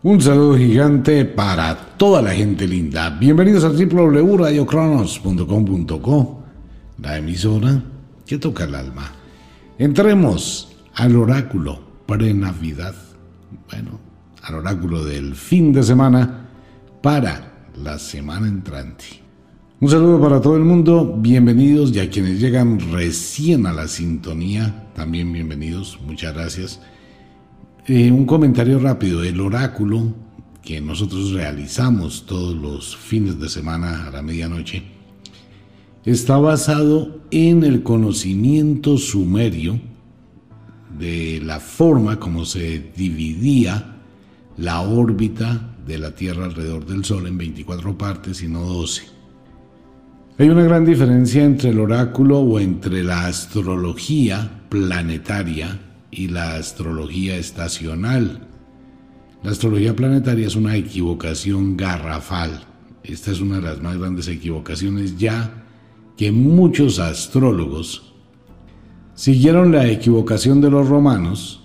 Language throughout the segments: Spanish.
Un saludo gigante para toda la gente linda. Bienvenidos a www.radiocronos.com.co, la emisora que toca el alma. Entremos al oráculo pre-Navidad. Bueno, al oráculo del fin de semana para la semana entrante. Un saludo para todo el mundo, bienvenidos y a quienes llegan recién a la sintonía, también bienvenidos, muchas gracias. Eh, un comentario rápido. El oráculo que nosotros realizamos todos los fines de semana a la medianoche está basado en el conocimiento sumerio de la forma como se dividía la órbita de la Tierra alrededor del Sol en 24 partes y no 12. Hay una gran diferencia entre el oráculo o entre la astrología planetaria y la astrología estacional. La astrología planetaria es una equivocación garrafal. Esta es una de las más grandes equivocaciones ya que muchos astrólogos siguieron la equivocación de los romanos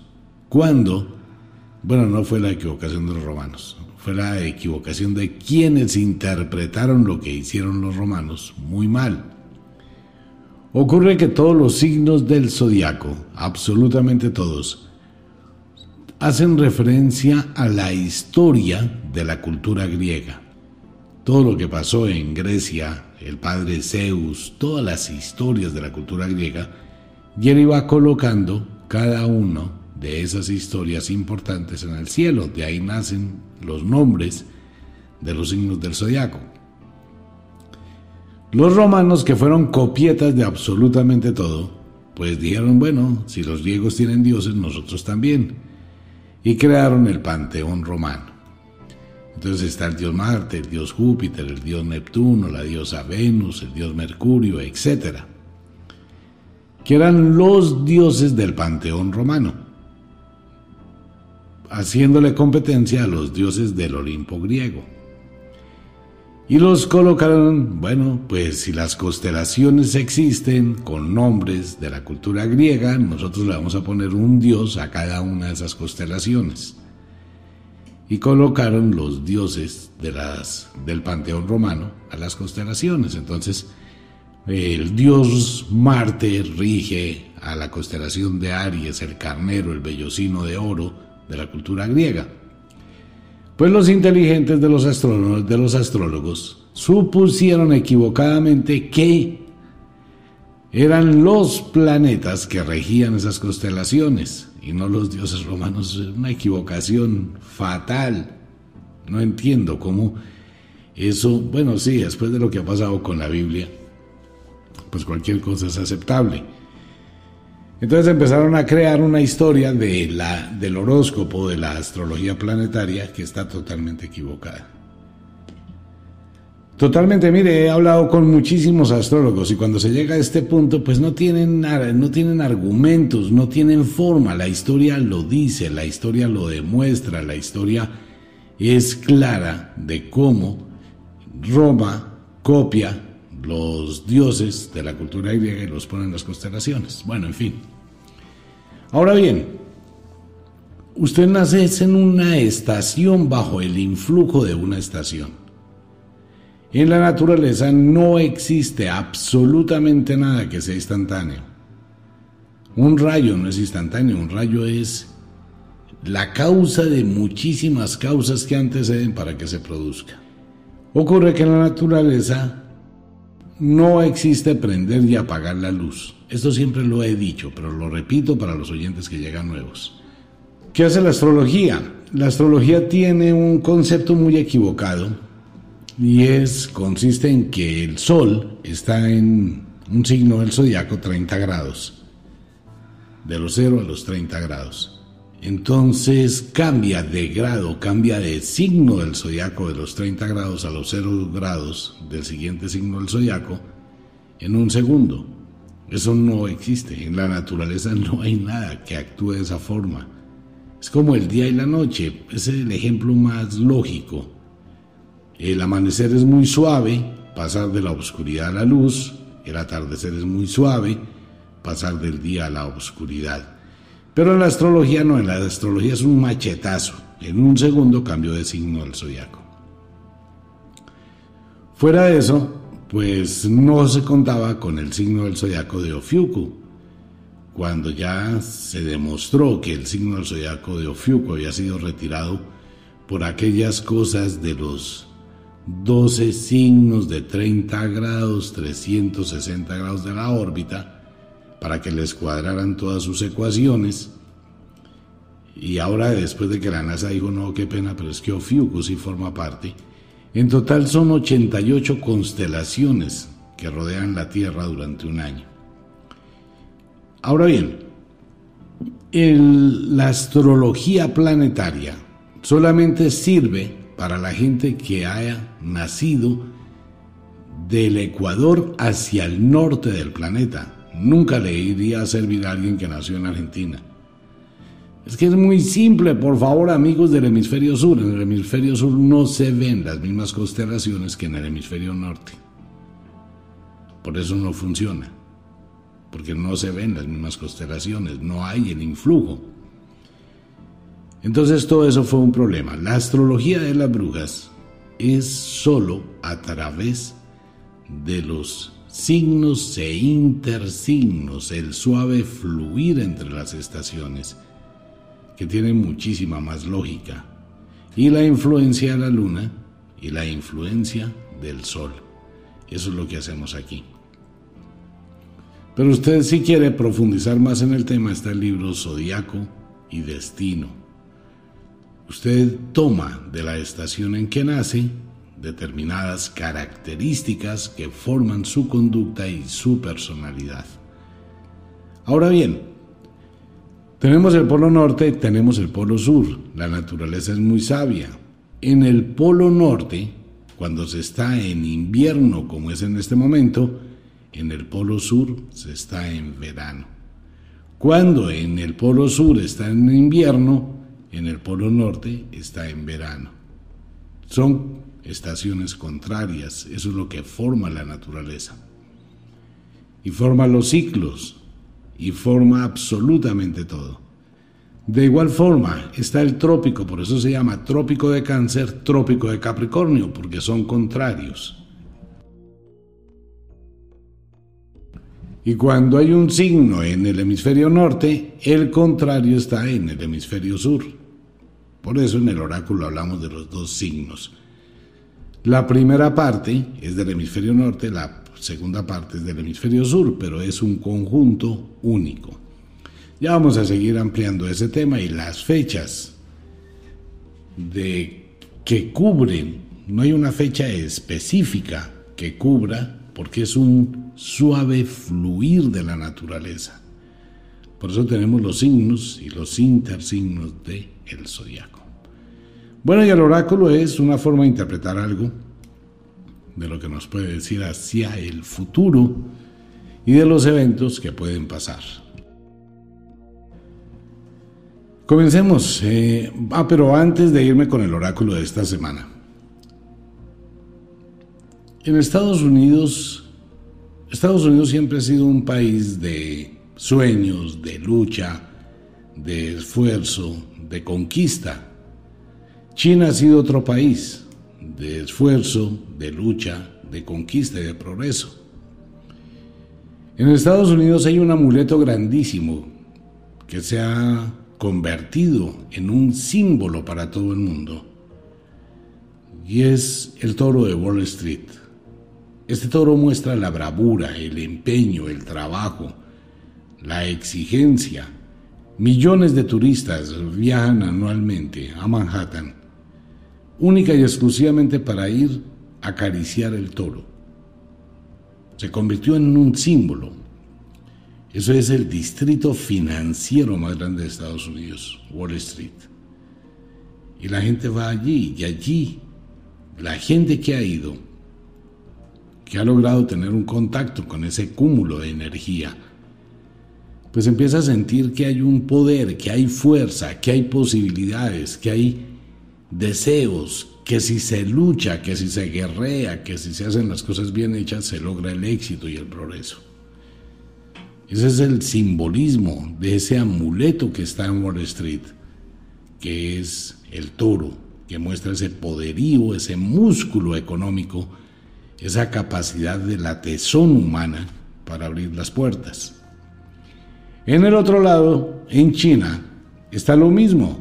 cuando, bueno, no fue la equivocación de los romanos, fue la equivocación de quienes interpretaron lo que hicieron los romanos muy mal. Ocurre que todos los signos del zodiaco, absolutamente todos, hacen referencia a la historia de la cultura griega. Todo lo que pasó en Grecia, el padre Zeus, todas las historias de la cultura griega, y él iba colocando cada uno de esas historias importantes en el cielo. De ahí nacen los nombres de los signos del zodiaco. Los romanos, que fueron copietas de absolutamente todo, pues dijeron, bueno, si los griegos tienen dioses, nosotros también. Y crearon el panteón romano. Entonces está el dios Marte, el dios Júpiter, el dios Neptuno, la diosa Venus, el dios Mercurio, etc. Que eran los dioses del panteón romano, haciéndole competencia a los dioses del Olimpo griego. Y los colocaron, bueno, pues si las constelaciones existen con nombres de la cultura griega, nosotros le vamos a poner un dios a cada una de esas constelaciones. Y colocaron los dioses de las, del panteón romano a las constelaciones. Entonces, el dios Marte rige a la constelación de Aries, el carnero, el vellocino de oro de la cultura griega. Pues los inteligentes de los, astrólogos, de los astrólogos supusieron equivocadamente que eran los planetas que regían esas constelaciones y no los dioses romanos. Una equivocación fatal. No entiendo cómo eso, bueno, sí, después de lo que ha pasado con la Biblia, pues cualquier cosa es aceptable. Entonces empezaron a crear una historia de la, del horóscopo, de la astrología planetaria, que está totalmente equivocada. Totalmente, mire, he hablado con muchísimos astrólogos y cuando se llega a este punto, pues no tienen, no tienen argumentos, no tienen forma, la historia lo dice, la historia lo demuestra, la historia es clara de cómo Roma copia los dioses de la cultura griega y los pone en las constelaciones. Bueno, en fin. Ahora bien, usted nace en una estación bajo el influjo de una estación. En la naturaleza no existe absolutamente nada que sea instantáneo. Un rayo no es instantáneo, un rayo es la causa de muchísimas causas que anteceden para que se produzca. Ocurre que en la naturaleza no existe prender y apagar la luz. Esto siempre lo he dicho, pero lo repito para los oyentes que llegan nuevos. ¿Qué hace la astrología? La astrología tiene un concepto muy equivocado y es consiste en que el sol está en un signo del zodiaco 30 grados. De los 0 a los 30 grados. Entonces cambia de grado, cambia de signo del zodiaco de los 30 grados a los 0 grados del siguiente signo del zodiaco en un segundo. Eso no existe. En la naturaleza no hay nada que actúe de esa forma. Es como el día y la noche. Es el ejemplo más lógico. El amanecer es muy suave, pasar de la oscuridad a la luz. El atardecer es muy suave, pasar del día a la oscuridad. Pero en la astrología no, en la astrología es un machetazo. en un segundo cambió de signo del zodiaco. Fuera de eso, pues no se contaba con el signo del zodiaco de Ofiuku. Cuando ya se demostró que el signo del zodiaco de Ofiuku había sido retirado por aquellas cosas de los 12 signos de 30 grados, 360 grados de la órbita, para que les cuadraran todas sus ecuaciones. Y ahora, después de que la NASA dijo, no, qué pena, pero es que Ofiuco sí forma parte, en total son 88 constelaciones que rodean la Tierra durante un año. Ahora bien, la astrología planetaria solamente sirve para la gente que haya nacido del Ecuador hacia el norte del planeta. Nunca le iría a servir a alguien que nació en Argentina. Es que es muy simple, por favor, amigos del hemisferio sur. En el hemisferio sur no se ven las mismas constelaciones que en el hemisferio norte. Por eso no funciona. Porque no se ven las mismas constelaciones, no hay el influjo. Entonces todo eso fue un problema. La astrología de las brujas es solo a través de los signos e intersignos, el suave fluir entre las estaciones, que tiene muchísima más lógica, y la influencia de la luna y la influencia del sol. Eso es lo que hacemos aquí. Pero usted si quiere profundizar más en el tema está el libro Zodíaco y Destino Usted toma de la estación en que nace determinadas características que forman su conducta y su personalidad. Ahora bien, tenemos el polo norte, tenemos el polo sur. La naturaleza es muy sabia. En el polo norte, cuando se está en invierno como es en este momento, en el polo sur se está en verano. Cuando en el polo sur está en invierno, en el Polo Norte está en verano. Son estaciones contrarias, eso es lo que forma la naturaleza. Y forma los ciclos, y forma absolutamente todo. De igual forma está el trópico, por eso se llama trópico de cáncer, trópico de Capricornio, porque son contrarios. Y cuando hay un signo en el hemisferio norte, el contrario está en el hemisferio sur. Por eso en el oráculo hablamos de los dos signos. La primera parte es del hemisferio norte, la segunda parte es del hemisferio sur, pero es un conjunto único. Ya vamos a seguir ampliando ese tema y las fechas de que cubren, no hay una fecha específica que cubra porque es un suave fluir de la naturaleza. Por eso tenemos los signos y los intersignos de el zodiaco. Bueno, y el oráculo es una forma de interpretar algo de lo que nos puede decir hacia el futuro y de los eventos que pueden pasar. Comencemos. Eh, ah, pero antes de irme con el oráculo de esta semana. En Estados Unidos, Estados Unidos siempre ha sido un país de sueños, de lucha, de esfuerzo, de conquista. China ha sido otro país de esfuerzo, de lucha, de conquista y de progreso. En Estados Unidos hay un amuleto grandísimo que se ha convertido en un símbolo para todo el mundo y es el toro de Wall Street. Este toro muestra la bravura, el empeño, el trabajo, la exigencia. Millones de turistas viajan anualmente a Manhattan única y exclusivamente para ir a acariciar el toro. Se convirtió en un símbolo. Eso es el distrito financiero más grande de Estados Unidos, Wall Street. Y la gente va allí y allí la gente que ha ido, que ha logrado tener un contacto con ese cúmulo de energía, pues empieza a sentir que hay un poder, que hay fuerza, que hay posibilidades, que hay deseos, que si se lucha, que si se guerrea, que si se hacen las cosas bien hechas, se logra el éxito y el progreso. Ese es el simbolismo de ese amuleto que está en Wall Street, que es el toro, que muestra ese poderío, ese músculo económico, esa capacidad de la tesón humana para abrir las puertas. En el otro lado, en China, está lo mismo,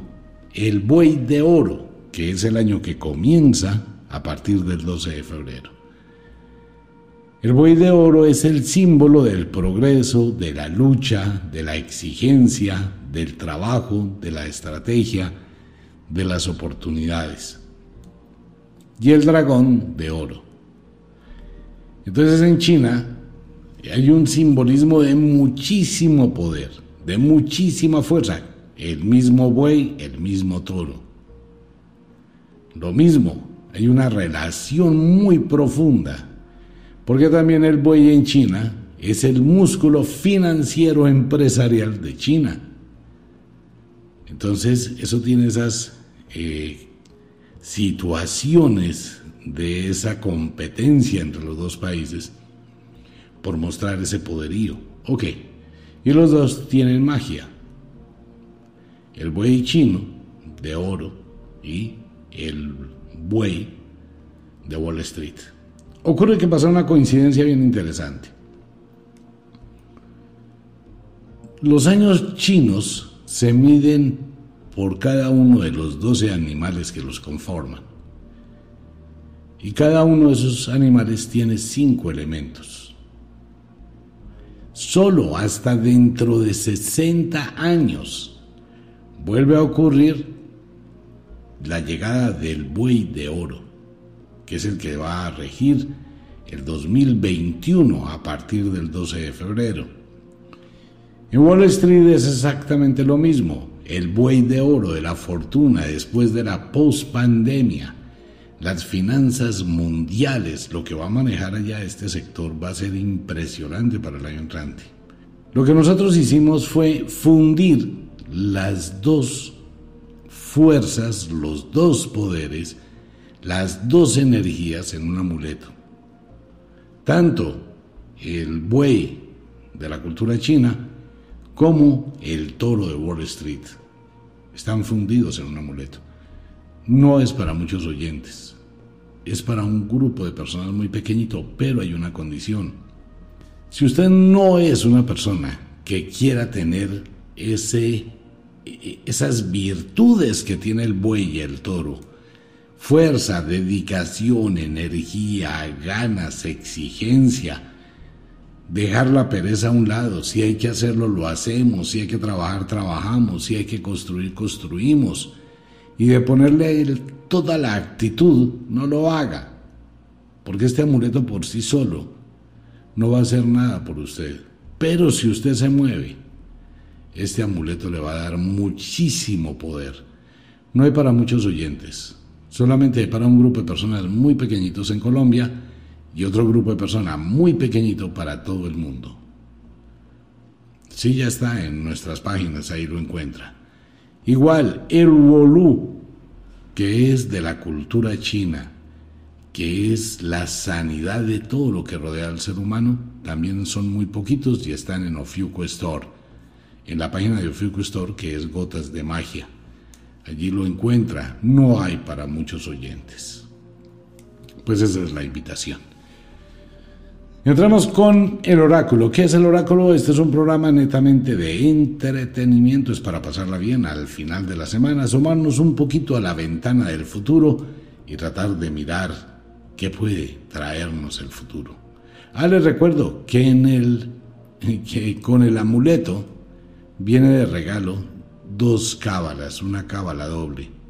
el buey de oro, que es el año que comienza a partir del 12 de febrero. El buey de oro es el símbolo del progreso, de la lucha, de la exigencia, del trabajo, de la estrategia, de las oportunidades. Y el dragón de oro. Entonces en China hay un simbolismo de muchísimo poder, de muchísima fuerza. El mismo buey, el mismo toro. Lo mismo, hay una relación muy profunda, porque también el buey en China es el músculo financiero empresarial de China. Entonces, eso tiene esas eh, situaciones de esa competencia entre los dos países por mostrar ese poderío. Ok, y los dos tienen magia. El buey chino de oro y el buey de Wall Street. Ocurre que pasa una coincidencia bien interesante. Los años chinos se miden por cada uno de los 12 animales que los conforman. Y cada uno de esos animales tiene cinco elementos. Solo hasta dentro de 60 años vuelve a ocurrir la llegada del buey de oro, que es el que va a regir el 2021 a partir del 12 de febrero. En Wall Street es exactamente lo mismo, el buey de oro de la fortuna después de la post-pandemia las finanzas mundiales, lo que va a manejar allá este sector va a ser impresionante para el año entrante. Lo que nosotros hicimos fue fundir las dos fuerzas, los dos poderes, las dos energías en un amuleto. Tanto el buey de la cultura china como el toro de Wall Street están fundidos en un amuleto. No es para muchos oyentes es para un grupo de personas muy pequeñito, pero hay una condición. Si usted no es una persona que quiera tener ese, esas virtudes que tiene el buey y el toro, fuerza, dedicación, energía, ganas, exigencia, dejar la pereza a un lado, si hay que hacerlo, lo hacemos, si hay que trabajar, trabajamos, si hay que construir, construimos, y de ponerle toda la actitud, no lo haga. Porque este amuleto por sí solo no va a hacer nada por usted. Pero si usted se mueve, este amuleto le va a dar muchísimo poder. No hay para muchos oyentes, solamente hay para un grupo de personas muy pequeñitos en Colombia y otro grupo de personas muy pequeñito para todo el mundo. Sí, ya está en nuestras páginas, ahí lo encuentra. Igual, el Wolú que es de la cultura china, que es la sanidad de todo lo que rodea al ser humano, también son muy poquitos y están en Ofiuco Store, en la página de Ofiuco Store que es Gotas de Magia. Allí lo encuentra, no hay para muchos oyentes. Pues esa es la invitación. Entramos con el oráculo. ¿Qué es el oráculo? Este es un programa netamente de entretenimiento, es para pasarla bien al final de la semana, asomarnos un poquito a la ventana del futuro y tratar de mirar qué puede traernos el futuro. Ah, les recuerdo que con el amuleto viene de regalo dos cábalas, una cábala doble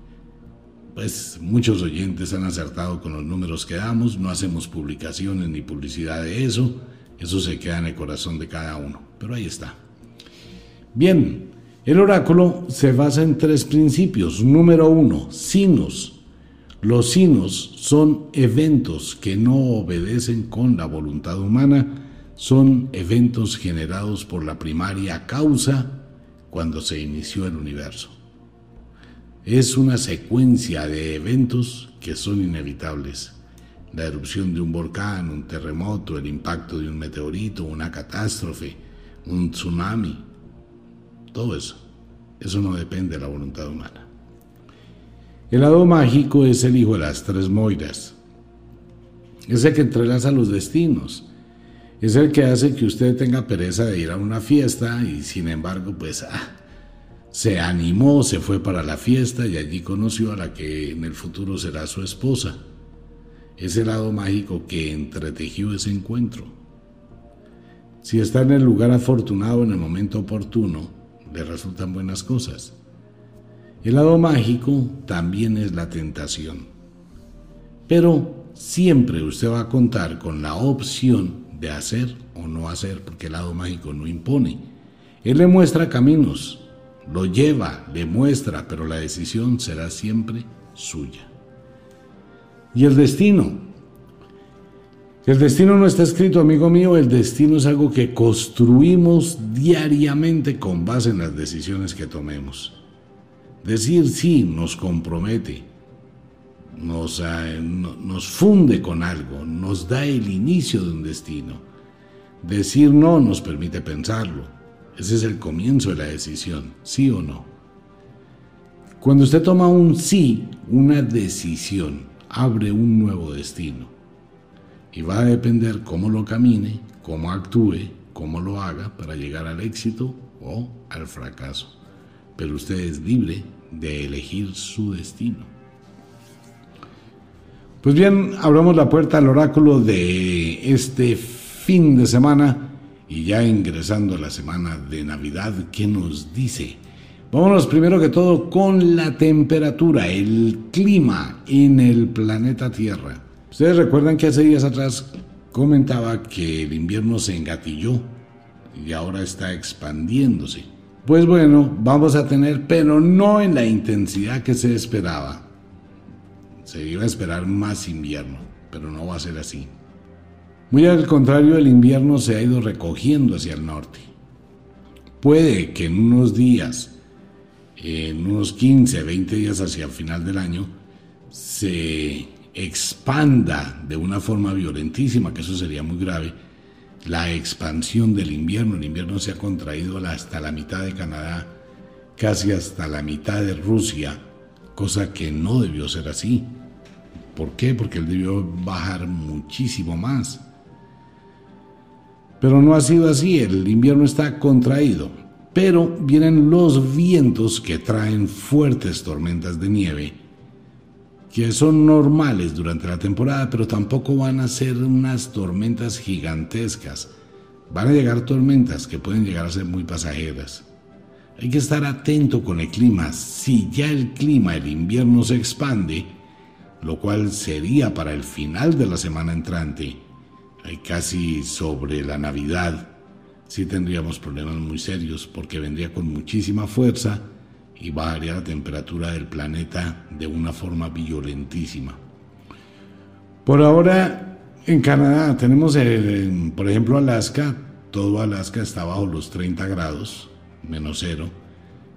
pues muchos oyentes han acertado con los números que damos, no hacemos publicaciones ni publicidad de eso, eso se queda en el corazón de cada uno, pero ahí está. Bien, el oráculo se basa en tres principios. Número uno, sinos. Los sinos son eventos que no obedecen con la voluntad humana, son eventos generados por la primaria causa cuando se inició el universo es una secuencia de eventos que son inevitables. La erupción de un volcán, un terremoto, el impacto de un meteorito, una catástrofe, un tsunami, todo eso. Eso no depende de la voluntad humana. El lado mágico es el hijo de las tres moiras. Es el que entrelaza los destinos. Es el que hace que usted tenga pereza de ir a una fiesta y sin embargo, pues, ah, se animó, se fue para la fiesta y allí conoció a la que en el futuro será su esposa. Ese lado mágico que entretejió ese encuentro. Si está en el lugar afortunado en el momento oportuno, le resultan buenas cosas. El lado mágico también es la tentación. Pero siempre usted va a contar con la opción de hacer o no hacer, porque el lado mágico no impone. Él le muestra caminos, lo lleva, le muestra, pero la decisión será siempre suya. Y el destino. El destino no está escrito, amigo mío, el destino es algo que construimos diariamente con base en las decisiones que tomemos. Decir sí nos compromete, nos, eh, nos funde con algo, nos da el inicio de un destino. Decir no nos permite pensarlo. Ese es el comienzo de la decisión, sí o no. Cuando usted toma un sí, una decisión, abre un nuevo destino. Y va a depender cómo lo camine, cómo actúe, cómo lo haga para llegar al éxito o al fracaso. Pero usted es libre de elegir su destino. Pues bien, abramos la puerta al oráculo de este fin de semana y ya ingresando a la semana de Navidad, ¿qué nos dice? Vámonos primero que todo con la temperatura, el clima en el planeta Tierra. Ustedes recuerdan que hace días atrás comentaba que el invierno se engatilló y ahora está expandiéndose. Pues bueno, vamos a tener, pero no en la intensidad que se esperaba. Se iba a esperar más invierno, pero no va a ser así. Muy al contrario, el invierno se ha ido recogiendo hacia el norte. Puede que en unos días en unos 15, 20 días hacia el final del año, se expanda de una forma violentísima, que eso sería muy grave, la expansión del invierno. El invierno se ha contraído hasta la mitad de Canadá, casi hasta la mitad de Rusia, cosa que no debió ser así. ¿Por qué? Porque él debió bajar muchísimo más. Pero no ha sido así, el invierno está contraído. Pero vienen los vientos que traen fuertes tormentas de nieve, que son normales durante la temporada, pero tampoco van a ser unas tormentas gigantescas. Van a llegar tormentas que pueden llegar a ser muy pasajeras. Hay que estar atento con el clima. Si ya el clima, el invierno se expande, lo cual sería para el final de la semana entrante, casi sobre la Navidad, sí tendríamos problemas muy serios porque vendría con muchísima fuerza y bajaría la temperatura del planeta de una forma violentísima. Por ahora, en Canadá tenemos, por ejemplo, Alaska, todo Alaska está bajo los 30 grados, menos cero,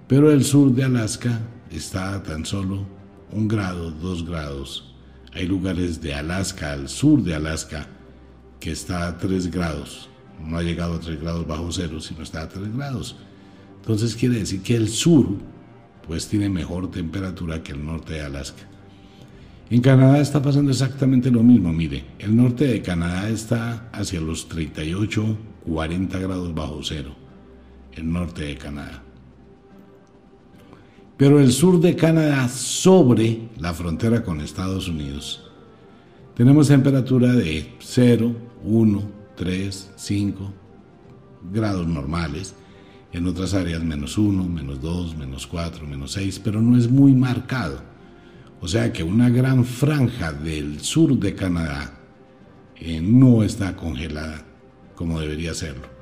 pero el sur de Alaska está tan solo un grado, dos grados. Hay lugares de Alaska, al sur de Alaska, que está a 3 grados no ha llegado a 3 grados bajo cero, sino está a 3 grados. Entonces quiere decir que el sur pues tiene mejor temperatura que el norte de Alaska. En Canadá está pasando exactamente lo mismo, mire, el norte de Canadá está hacia los 38, 40 grados bajo cero, el norte de Canadá. Pero el sur de Canadá sobre la frontera con Estados Unidos. Tenemos temperatura de 0, 1, 3, 5 grados normales, en otras áreas menos 1, menos 2, menos 4, menos 6, pero no es muy marcado. O sea que una gran franja del sur de Canadá eh, no está congelada como debería serlo.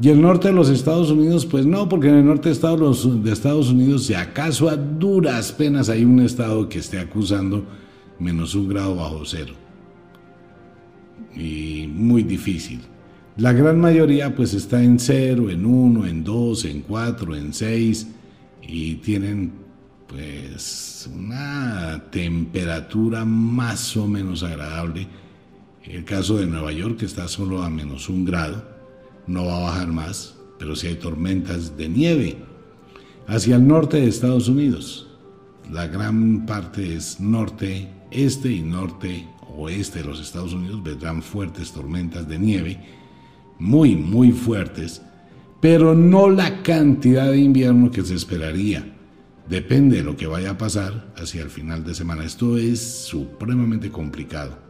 Y el norte de los Estados Unidos, pues no, porque en el norte de Estados, Estados Unidos, si acaso a duras penas hay un estado que esté acusando menos un grado bajo cero y muy difícil. La gran mayoría pues está en 0, en 1, en 2, en 4, en 6 y tienen pues una temperatura más o menos agradable. El caso de Nueva York que está solo a menos un grado, no va a bajar más, pero si hay tormentas de nieve hacia el norte de Estados Unidos. la gran parte es norte, este y norte oeste de los Estados Unidos vendrán fuertes tormentas de nieve, muy, muy fuertes, pero no la cantidad de invierno que se esperaría. Depende de lo que vaya a pasar hacia el final de semana. Esto es supremamente complicado.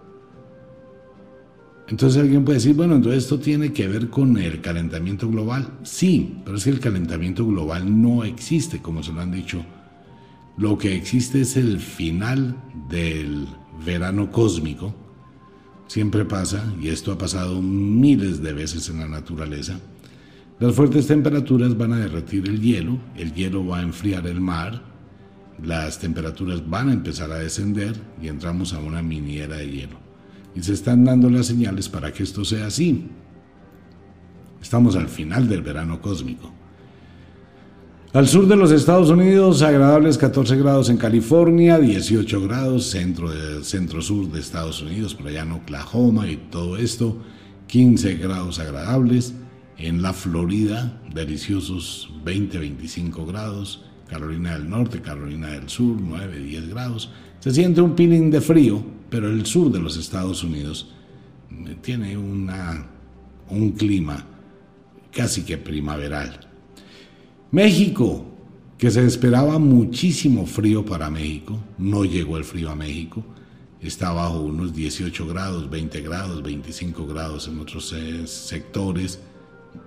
Entonces alguien puede decir, bueno, entonces esto tiene que ver con el calentamiento global. Sí, pero es que el calentamiento global no existe, como se lo han dicho. Lo que existe es el final del verano cósmico. Siempre pasa, y esto ha pasado miles de veces en la naturaleza. Las fuertes temperaturas van a derretir el hielo, el hielo va a enfriar el mar, las temperaturas van a empezar a descender y entramos a una miniera de hielo y se están dando las señales para que esto sea así. Estamos al final del verano cósmico. Al sur de los Estados Unidos, agradables 14 grados en California, 18 grados centro, de, centro sur de Estados Unidos, por allá en Oklahoma y todo esto, 15 grados agradables. En la Florida, deliciosos 20-25 grados. Carolina del Norte, Carolina del Sur, 9-10 grados. Se siente un peeling de frío, pero el sur de los Estados Unidos eh, tiene una, un clima casi que primaveral. México, que se esperaba muchísimo frío para México, no llegó el frío a México, está bajo unos 18 grados, 20 grados, 25 grados en otros eh, sectores,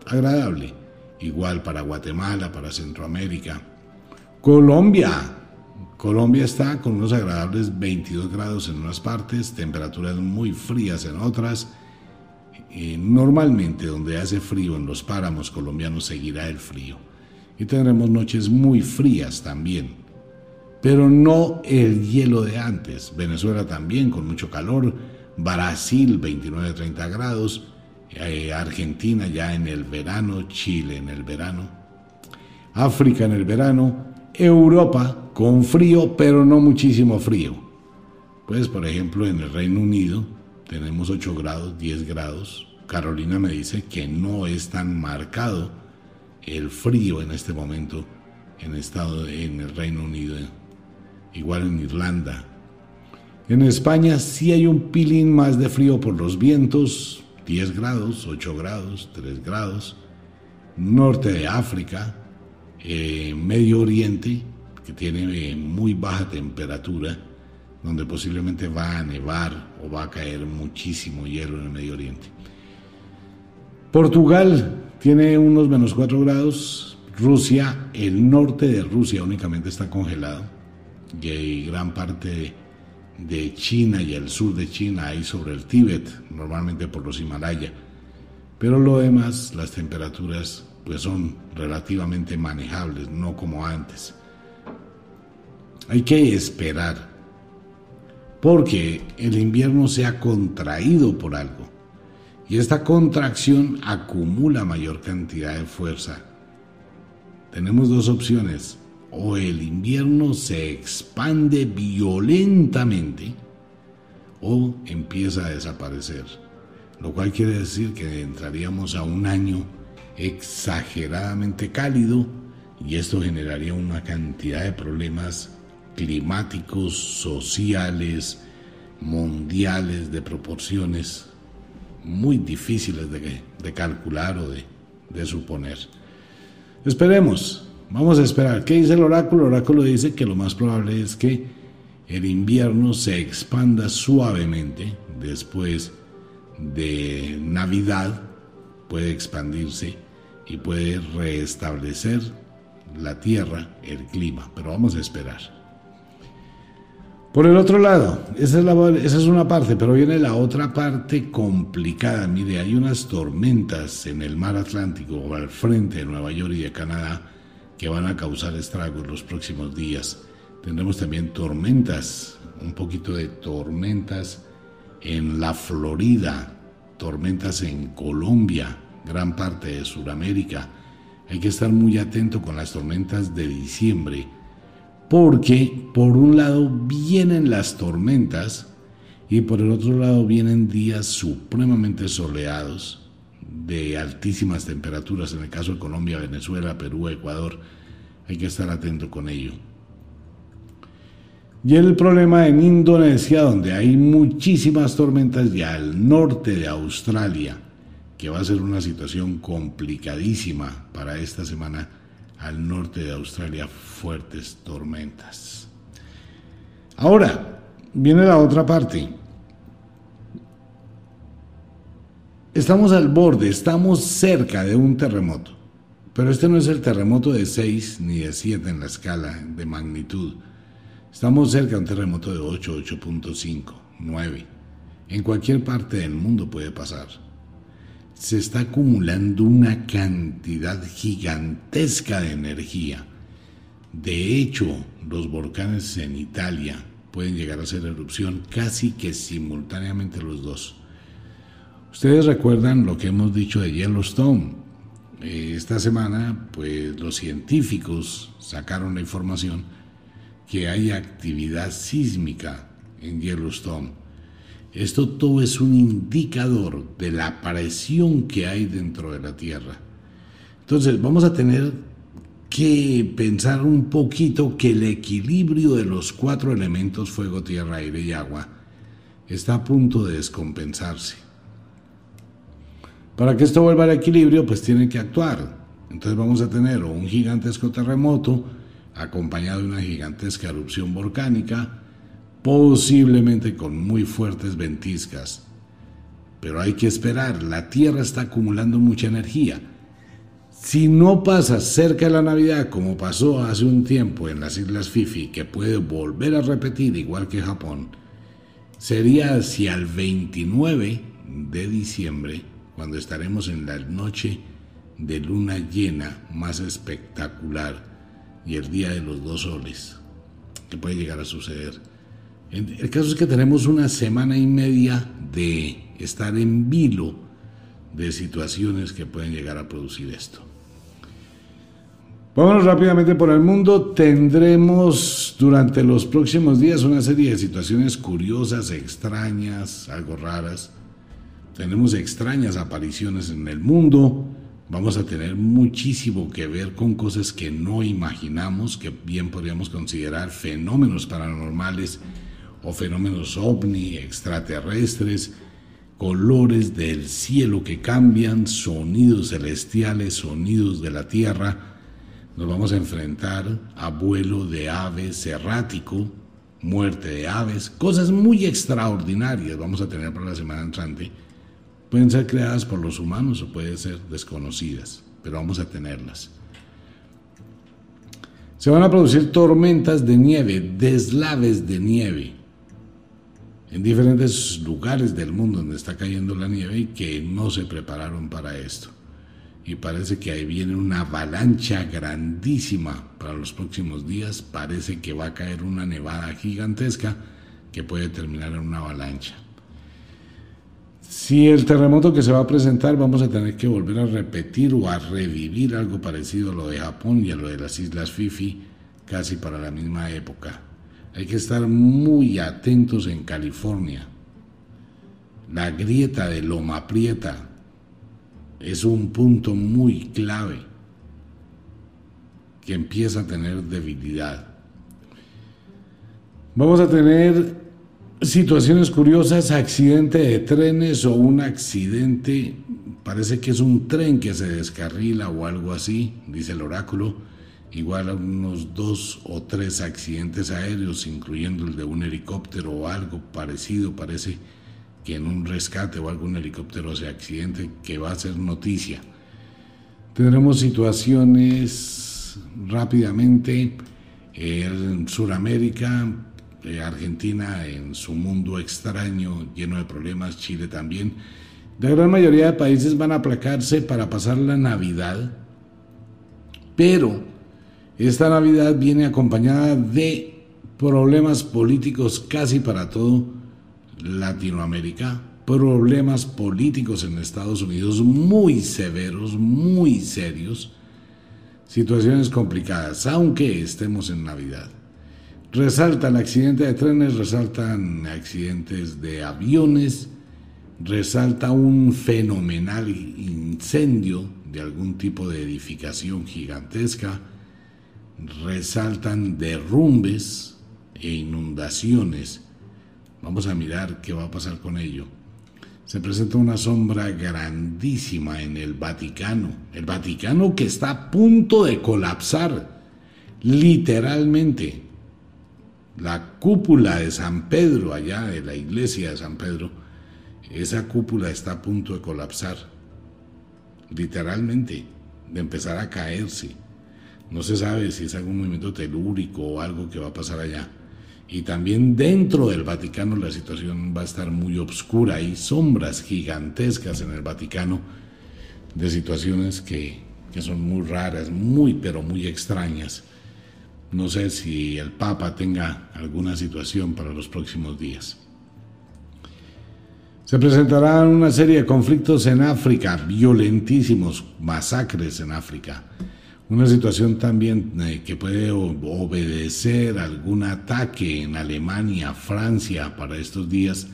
agradable. Igual para Guatemala, para Centroamérica. Colombia, Colombia está con unos agradables 22 grados en unas partes, temperaturas muy frías en otras. normalmente donde hace frío en los páramos colombianos seguirá el frío. Y tendremos noches muy frías también. Pero no el hielo de antes. Venezuela también con mucho calor. Brasil 29-30 grados. Eh, Argentina ya en el verano. Chile en el verano. África en el verano. Europa con frío, pero no muchísimo frío. Pues, por ejemplo, en el Reino Unido tenemos 8 grados, 10 grados. Carolina me dice que no es tan marcado el frío en este momento en, estado, en el Reino Unido, igual en Irlanda. En España sí hay un pilín más de frío por los vientos, 10 grados, 8 grados, 3 grados. Norte de África, eh, Medio Oriente, tiene eh, muy baja temperatura, donde posiblemente va a nevar o va a caer muchísimo hielo en el Medio Oriente. Portugal tiene unos menos 4 grados. Rusia, el norte de Rusia únicamente está congelado. Y gran parte de China y el sur de China hay sobre el Tíbet, normalmente por los Himalaya. Pero lo demás, las temperaturas pues son relativamente manejables, no como antes. Hay que esperar, porque el invierno se ha contraído por algo, y esta contracción acumula mayor cantidad de fuerza. Tenemos dos opciones, o el invierno se expande violentamente, o empieza a desaparecer, lo cual quiere decir que entraríamos a un año exageradamente cálido y esto generaría una cantidad de problemas climáticos, sociales, mundiales, de proporciones muy difíciles de, calcular o de, de suponer. Esperemos, vamos a esperar. ¿Qué dice el oráculo? El oráculo dice que lo más probable es que el invierno se expanda suavemente después de Navidad, puede expandirse y puede restablecer la tierra, el clima, pero vamos a esperar. Por el otro lado, esa es, una parte, pero viene la otra parte complicada. Mire, hay unas tormentas en el mar Atlántico o al frente de Nueva York y de Canadá que van a causar estragos los próximos días. Tendremos también tormentas, un poquito de tormentas en la Florida, tormentas en Colombia, gran parte de Sudamérica. Hay que estar muy atento con las tormentas de diciembre, porque por un lado vienen las tormentas y por el otro lado vienen días supremamente soleados, de altísimas temperaturas, en el caso de Colombia, Venezuela, Perú, Ecuador. Hay que estar atento con ello. Y el problema en Indonesia, donde hay muchísimas tormentas, y al norte de Australia, que va a ser una situación complicadísima para esta semana, al norte de Australia, fuertes tormentas. Ahora, viene la otra parte. Estamos al borde, estamos cerca de un terremoto, pero este no es el terremoto de 6 ni de 7 en la escala de magnitud Estamos cerca de un terremoto de 8, 8.5, 9. En cualquier parte del mundo puede pasar. Se está acumulando una cantidad gigantesca de energía. De hecho, los volcanes en Italia pueden llegar a hacer erupción casi que simultáneamente los dos. Ustedes recuerdan lo que hemos dicho de Yellowstone. Eh, esta semana, pues los científicos sacaron la información que hay actividad sísmica en Yellowstone. Esto todo es un indicador de la presión que hay dentro de la Tierra. Entonces vamos a tener que pensar un poquito que el equilibrio de los cuatro elementos, fuego, tierra, aire y agua, está a punto de descompensarse. Para que esto vuelva al equilibrio, pues tienen que actuar. Entonces vamos a tener un gigantesco terremoto, acompañado de una gigantesca erupción volcánica, posiblemente con muy fuertes ventiscas. Pero hay que esperar, la Tierra está acumulando mucha energía. Si no pasa cerca de la Navidad, como pasó hace un tiempo en las Islas Fifi, que puede volver a repetir igual que Japón, sería hacia el 29 de diciembre, cuando estaremos en la noche de luna llena más espectacular y el día de los dos soles, que puede llegar a suceder. El caso es que tenemos una semana y media de estar en vilo de situaciones que pueden llegar a producir esto. Vámonos rápidamente por el mundo. Tendremos durante los próximos días una serie de situaciones curiosas, extrañas, algo raras. Tenemos extrañas apariciones en el mundo vamos a tener muchísimo que ver con cosas que no imaginamos, que bien podríamos considerar fenómenos paranormales o fenómenos ovni, extraterrestres, colores del cielo que cambian, sonidos celestiales, sonidos de la tierra. Nos vamos a enfrentar a vuelo de aves errático, muerte de aves, cosas muy extraordinarias vamos a tener para la semana entrante Pueden ser creadas por los humanos o pueden ser desconocidas, pero vamos a tenerlas. Se van a producir tormentas de nieve, deslaves de nieve, en diferentes lugares del mundo donde está cayendo la nieve y que no se prepararon para esto. Y parece que ahí viene una avalancha grandísima para los próximos días. Parece que va a caer una nevada gigantesca que puede terminar en una avalancha. Si el terremoto que se va a presentar vamos a tener que volver a repetir o a revivir algo parecido a lo de Japón y a lo de las Islas Fifi casi para la misma época. Hay que estar muy atentos en California. La grieta de Loma Prieta es un punto muy clave que empieza a tener debilidad. Vamos a tener Situaciones curiosas, accidente de trenes o un accidente, parece que es un tren que se descarrila o algo así, dice el oráculo, igual a unos dos o tres accidentes aéreos, incluyendo el de un helicóptero o algo parecido, parece que en un rescate o algún helicóptero se accidente que va a ser noticia. Tendremos situaciones rápidamente en Sudamérica, Argentina en su mundo extraño, lleno de problemas, Chile también. La gran mayoría de países van a aplacarse para pasar la Navidad, pero esta Navidad viene acompañada de problemas políticos casi para todo Latinoamérica, problemas políticos en Estados Unidos muy severos, muy serios, situaciones complicadas, aunque estemos en Navidad. Resaltan accidentes de trenes, resaltan accidentes de aviones, resalta un fenomenal incendio de algún tipo de edificación gigantesca, resaltan derrumbes e inundaciones. Vamos a mirar qué va a pasar con ello. Se presenta una sombra grandísima en el Vaticano. El Vaticano que está a punto de colapsar, literalmente. La cúpula de San Pedro, allá de la iglesia de San Pedro, esa cúpula está a punto de colapsar. Literalmente, de empezar a caerse. No se sabe si es algún movimiento telúrico o algo que va a pasar allá. Y también dentro del Vaticano la situación va a estar muy oscura. Hay sombras gigantescas en el Vaticano de situaciones que, que son muy raras, muy pero muy extrañas. No sé si el Papa tenga alguna situación para los próximos días. Se presentarán una serie de conflictos en África, violentísimos, masacres en África. Una situación también eh, que puede obedecer algún ataque en Alemania, Francia para estos días.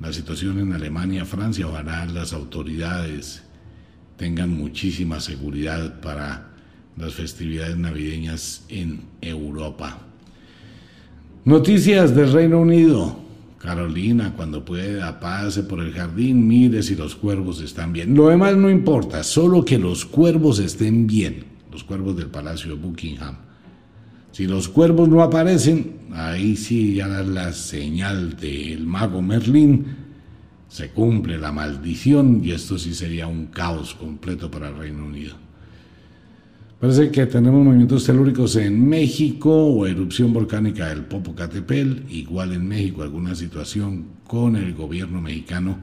La situación en Alemania, Francia, ojalá las autoridades tengan muchísima seguridad para las festividades navideñas en Europa. Noticias del Reino Unido. Carolina, cuando pueda, pase por el jardín, mire si los cuervos están bien. Lo demás no importa, solo que los cuervos estén bien los cuervos del Palacio de Buckingham. Si los cuervos no aparecen, ahí sí ya da la señal del mago Merlín, se cumple la maldición y esto sí sería un caos completo para el Reino Unido. Parece que tenemos movimientos telúricos en México o erupción volcánica del Popocatépetl, igual en México alguna situación con el gobierno mexicano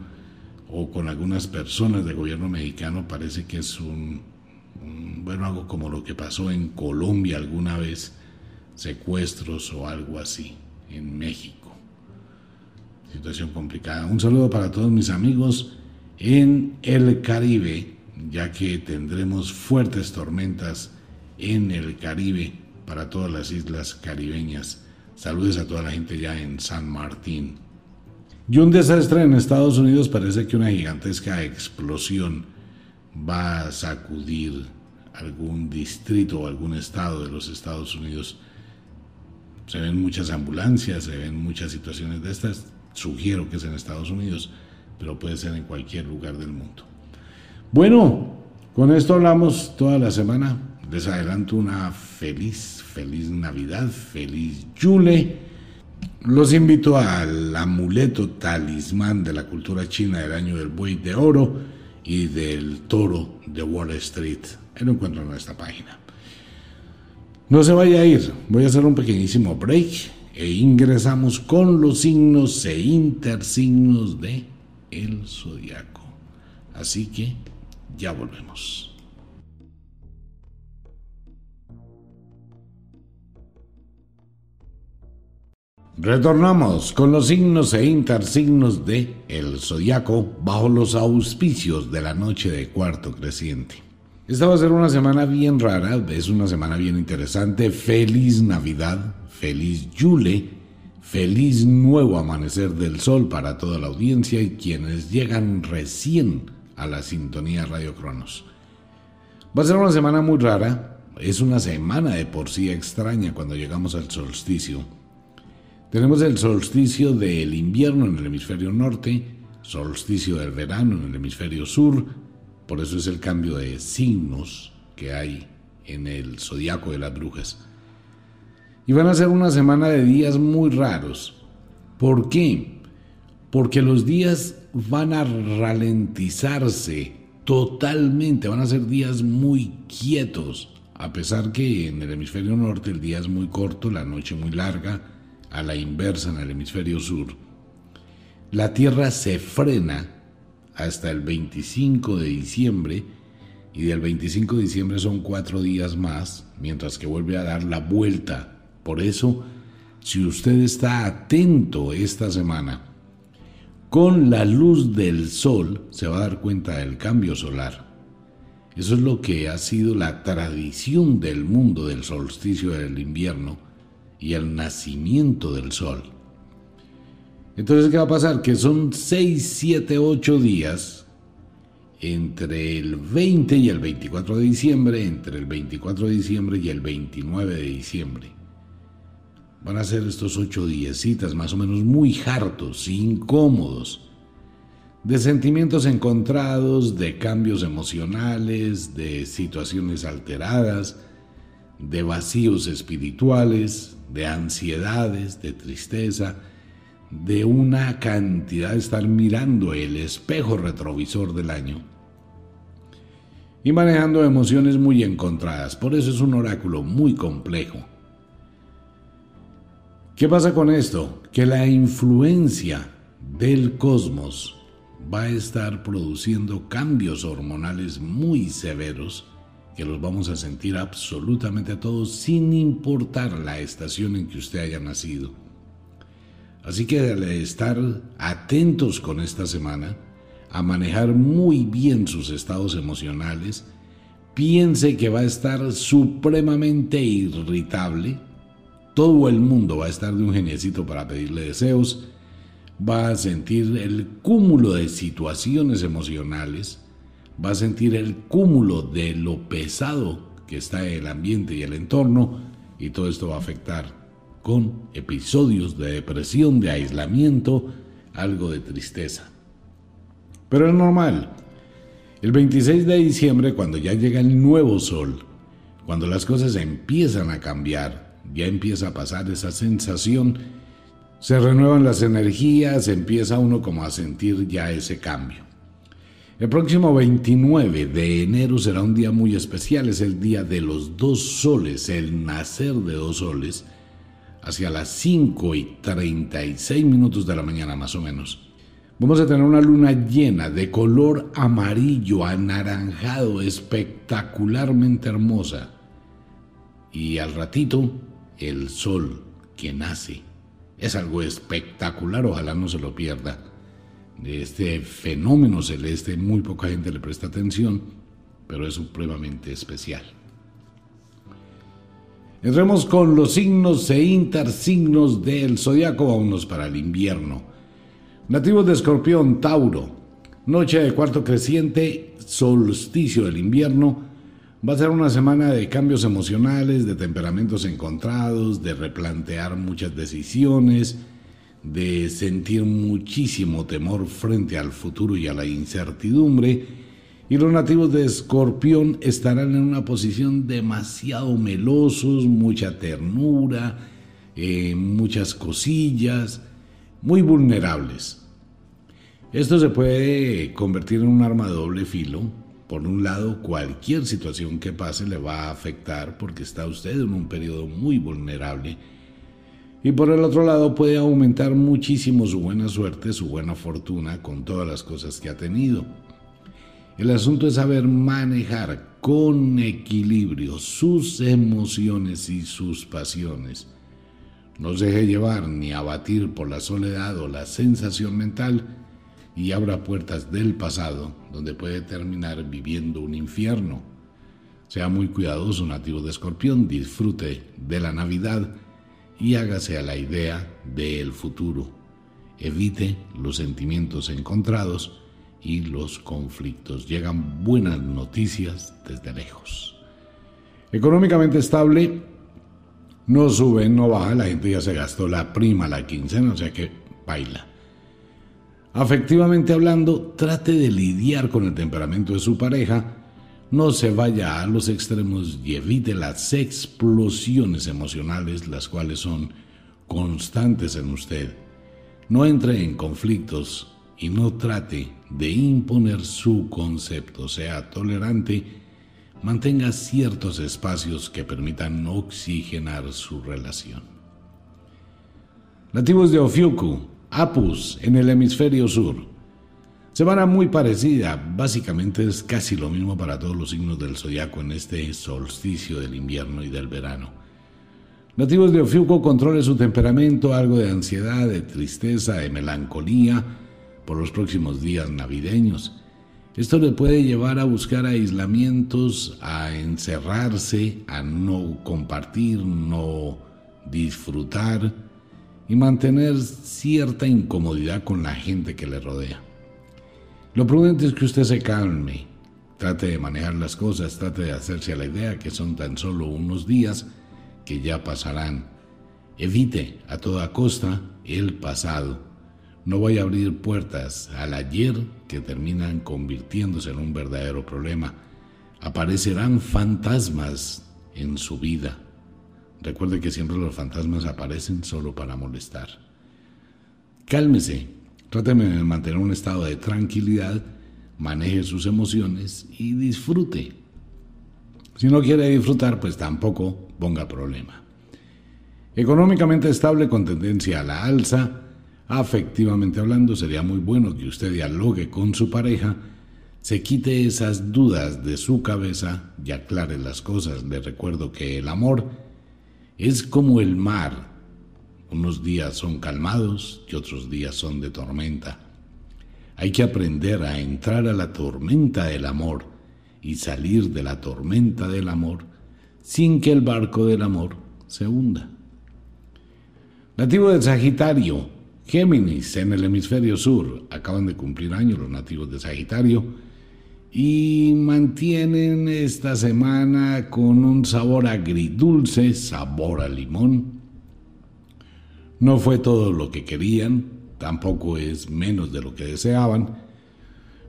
o con algunas personas del gobierno mexicano, parece que es un bueno, algo como lo que pasó en Colombia alguna vez, secuestros o algo así, en México. Situación complicada. Un saludo para todos mis amigos en el Caribe, ya que tendremos fuertes tormentas en el Caribe para todas las islas caribeñas. Saludos a toda la gente ya en San Martín. Y un desastre en Estados Unidos parece que una gigantesca explosión va a sacudir algún distrito o algún estado de los Estados Unidos. Se ven muchas ambulancias, se ven muchas situaciones de estas. Sugiero que es en Estados Unidos, pero puede ser en cualquier lugar del mundo. Bueno, con esto hablamos toda la semana. Les adelanto una feliz, feliz Navidad, feliz Yule. Los invito al amuleto talismán de la cultura china del año del buey de oro y del toro de Wall Street. Lo encuentro en esta página. No se vaya a ir, voy a hacer un pequeñísimo break e ingresamos con los signos e intersignos de el zodiaco. Así que ya volvemos. Retornamos con los signos e intersignos de el zodiaco bajo los auspicios de la noche de cuarto creciente. Esta va a ser una semana bien rara, es una semana bien interesante. Feliz Navidad, feliz Yule, feliz nuevo amanecer del sol para toda la audiencia y quienes llegan recién a la sintonía Radio Cronos. Va a ser una semana muy rara, es una semana de por sí extraña cuando llegamos al solsticio tenemos el solsticio del invierno en el hemisferio norte, solsticio del verano en el hemisferio sur, por eso es el cambio de signos que hay en el zodiaco de las brujas. Y van a ser una semana de días muy raros. ¿Por qué? Porque los días van a ralentizarse totalmente, van a ser días muy quietos, a pesar que en el hemisferio norte el día es muy corto, la noche muy larga, a la inversa en el hemisferio sur, la Tierra se frena hasta el 25 de diciembre y del 25 de diciembre son cuatro días más, mientras que vuelve a dar la vuelta. Por eso, si usted está atento esta semana, con la luz del sol se va a dar cuenta del cambio solar. Eso es lo que ha sido la tradición del mundo del solsticio del invierno y el nacimiento del sol. Entonces, ¿qué va a pasar? Que son 6, 7, 8 días entre el 20 y el 24 de diciembre, entre el 24 de diciembre y el 29 de diciembre. Van a ser estos ocho diecitas más o menos muy hartos, incómodos, de sentimientos encontrados, de cambios emocionales, de situaciones alteradas, de vacíos espirituales, de ansiedades, de tristeza, de una cantidad de estar mirando el espejo retrovisor del año y manejando emociones muy encontradas. Por eso es un oráculo muy complejo. ¿Qué pasa con esto? Que la influencia del cosmos va a estar produciendo cambios hormonales muy severos que los vamos a sentir absolutamente a todos sin importar la estación en que usted haya nacido. Así que al estar atentos con esta semana, a manejar muy bien sus estados emocionales, piense que va a estar supremamente irritable, todo el mundo va a estar de un geniecito para pedirle deseos, va a sentir el cúmulo de situaciones emocionales, va a sentir el cúmulo de lo pesado que está el ambiente y el entorno y todo esto va a afectar con episodios de depresión, de aislamiento, algo de tristeza. Pero es normal. El 26 de diciembre, cuando ya llega el nuevo sol, cuando las cosas empiezan a cambiar, ya empieza a pasar esa sensación, se renuevan las energías, empieza uno como a sentir ya ese cambio. El próximo 29 de enero será un día muy especial, es el día de los dos soles, el nacer de dos soles, hacia las 5 y 36 minutos de la mañana más o menos. Vamos a tener una luna llena de color amarillo, anaranjado, espectacularmente hermosa. Y al ratito el sol que nace. Es algo espectacular, ojalá no se lo pierda. De este fenómeno celeste muy poca gente le presta atención, pero es supremamente especial. Entremos con los signos e intersignos del zodiaco, vámonos para el invierno. Nativos de Escorpión, Tauro, noche de cuarto creciente, solsticio del invierno, Va a ser una semana de cambios emocionales, de temperamentos encontrados, de replantear muchas decisiones, de sentir muchísimo temor frente al futuro y a la incertidumbre. Y los nativos de Escorpión estarán en una posición demasiado melosos, mucha ternura, eh, muchas cosillas, muy vulnerables. Esto se puede convertir en un arma de doble filo por un lado, cualquier situación que pase le va a afectar porque está usted en un periodo muy vulnerable. Y por el otro lado, puede aumentar muchísimo su buena suerte, su buena fortuna con todas las cosas que ha tenido. El asunto es saber manejar con equilibrio sus emociones y sus pasiones. No se deje llevar ni abatir por la soledad o la sensación mental y abra puertas del pasado donde puede terminar viviendo un infierno. Sea muy cuidadoso, nativo de escorpión, disfrute de la Navidad y hágase a la idea del futuro. Evite los sentimientos encontrados y los conflictos. Llegan buenas noticias desde lejos. Económicamente estable, no sube, no baja, la gente ya se gastó la prima, la quincena, o sea que baila. Afectivamente hablando, trate de lidiar con el temperamento de su pareja, no se vaya a los extremos y evite las explosiones emocionales, las cuales son constantes en usted. No entre en conflictos y no trate de imponer su concepto, sea tolerante, mantenga ciertos espacios que permitan oxigenar su relación. Nativos de Ofiuku, Apus en el hemisferio sur. Semana muy parecida, básicamente es casi lo mismo para todos los signos del zodiaco en este solsticio del invierno y del verano. Nativos de Ofiuco controle su temperamento, algo de ansiedad, de tristeza, de melancolía por los próximos días navideños. Esto le puede llevar a buscar aislamientos, a encerrarse, a no compartir, no disfrutar y mantener cierta incomodidad con la gente que le rodea. Lo prudente es que usted se calme, trate de manejar las cosas, trate de hacerse a la idea que son tan solo unos días que ya pasarán. Evite a toda costa el pasado. No vaya a abrir puertas al ayer que terminan convirtiéndose en un verdadero problema. Aparecerán fantasmas en su vida. Recuerde que siempre los fantasmas aparecen solo para molestar. Cálmese, tráteme de mantener un estado de tranquilidad, maneje sus emociones y disfrute. Si no quiere disfrutar, pues tampoco ponga problema. Económicamente estable con tendencia a la alza, afectivamente hablando, sería muy bueno que usted dialogue con su pareja, se quite esas dudas de su cabeza y aclare las cosas. Le recuerdo que el amor es como el mar. Unos días son calmados y otros días son de tormenta. Hay que aprender a entrar a la tormenta del amor y salir de la tormenta del amor sin que el barco del amor se hunda. Nativo de Sagitario, Géminis en el hemisferio sur, acaban de cumplir años los nativos de Sagitario y mantienen esta semana con un sabor agridulce, sabor a limón. No fue todo lo que querían, tampoco es menos de lo que deseaban,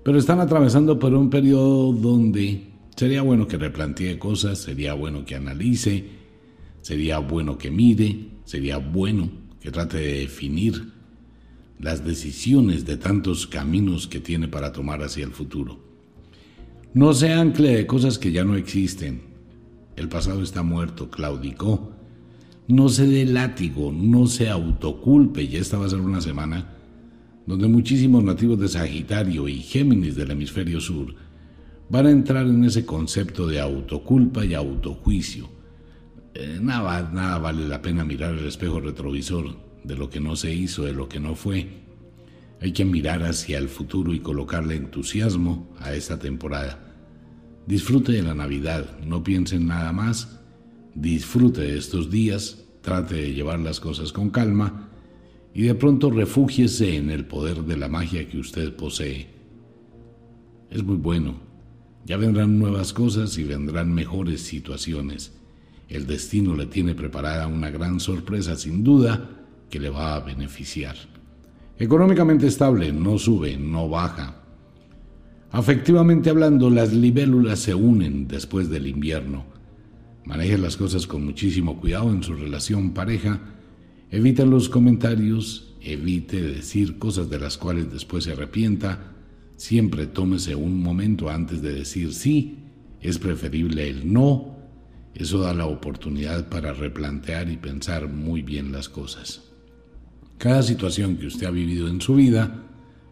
pero están atravesando por un periodo donde sería bueno que replantee cosas, sería bueno que analice, sería bueno que mire, sería bueno que trate de definir las decisiones de tantos caminos que tiene para tomar hacia el futuro. No se ancle de cosas que ya no existen. El pasado está muerto, claudicó. No se dé látigo, no se autoculpe. Ya esta va a ser una semana donde muchísimos nativos de Sagitario y Géminis del hemisferio sur van a entrar en ese concepto de autoculpa y autojuicio eh, nada, nada vale la pena mirar el espejo retrovisor de lo que no se hizo, de lo que no fue. Hay que mirar hacia el futuro y colocarle entusiasmo a esta temporada. Disfrute de la Navidad, no piense en nada más, disfrute de estos días, trate de llevar las cosas con calma y de pronto refúgiese en el poder de la magia que usted posee. Es muy bueno, ya vendrán nuevas cosas y vendrán mejores situaciones. El destino le tiene preparada una gran sorpresa sin duda que le va a beneficiar. Económicamente estable, no sube, no baja. Afectivamente hablando, las libélulas se unen después del invierno. Maneje las cosas con muchísimo cuidado en su relación pareja. Evite los comentarios, evite decir cosas de las cuales después se arrepienta. Siempre tómese un momento antes de decir sí. Es preferible el no eso da la oportunidad para replantear y pensar muy bien las cosas. Cada situación que usted ha vivido en su vida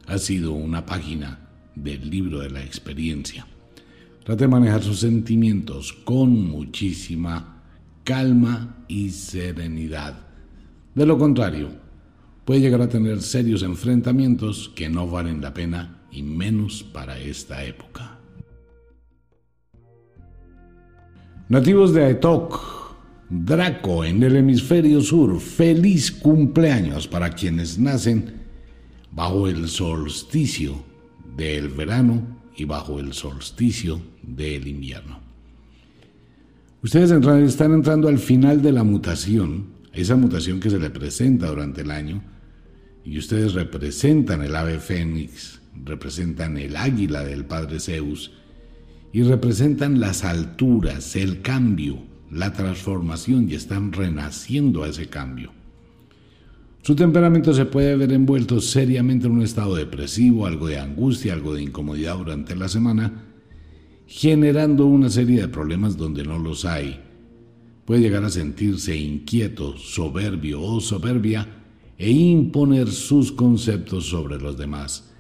ha sido una página del libro de la experiencia. Trate de manejar sus sentimientos con muchísima calma y serenidad. De lo contrario, puede llegar a tener serios enfrentamientos que no valen la pena y menos para esta época. Nativos de Aetok, Draco en el hemisferio sur, feliz cumpleaños para quienes nacen bajo el solsticio del verano y bajo el solsticio del invierno. Ustedes están entrando al final de la mutación, esa mutación que se le presenta durante el año, y ustedes representan el ave fénix, representan el águila del padre Zeus, y representan las alturas, el cambio, la transformación y están renaciendo a ese cambio. Su temperamento se puede ver envuelto seriamente en un estado depresivo, algo de angustia, algo de incomodidad durante la semana, generando una serie de problemas donde no los hay. Puede llegar a sentirse inquieto, soberbio o soberbia e imponer sus conceptos sobre los demás.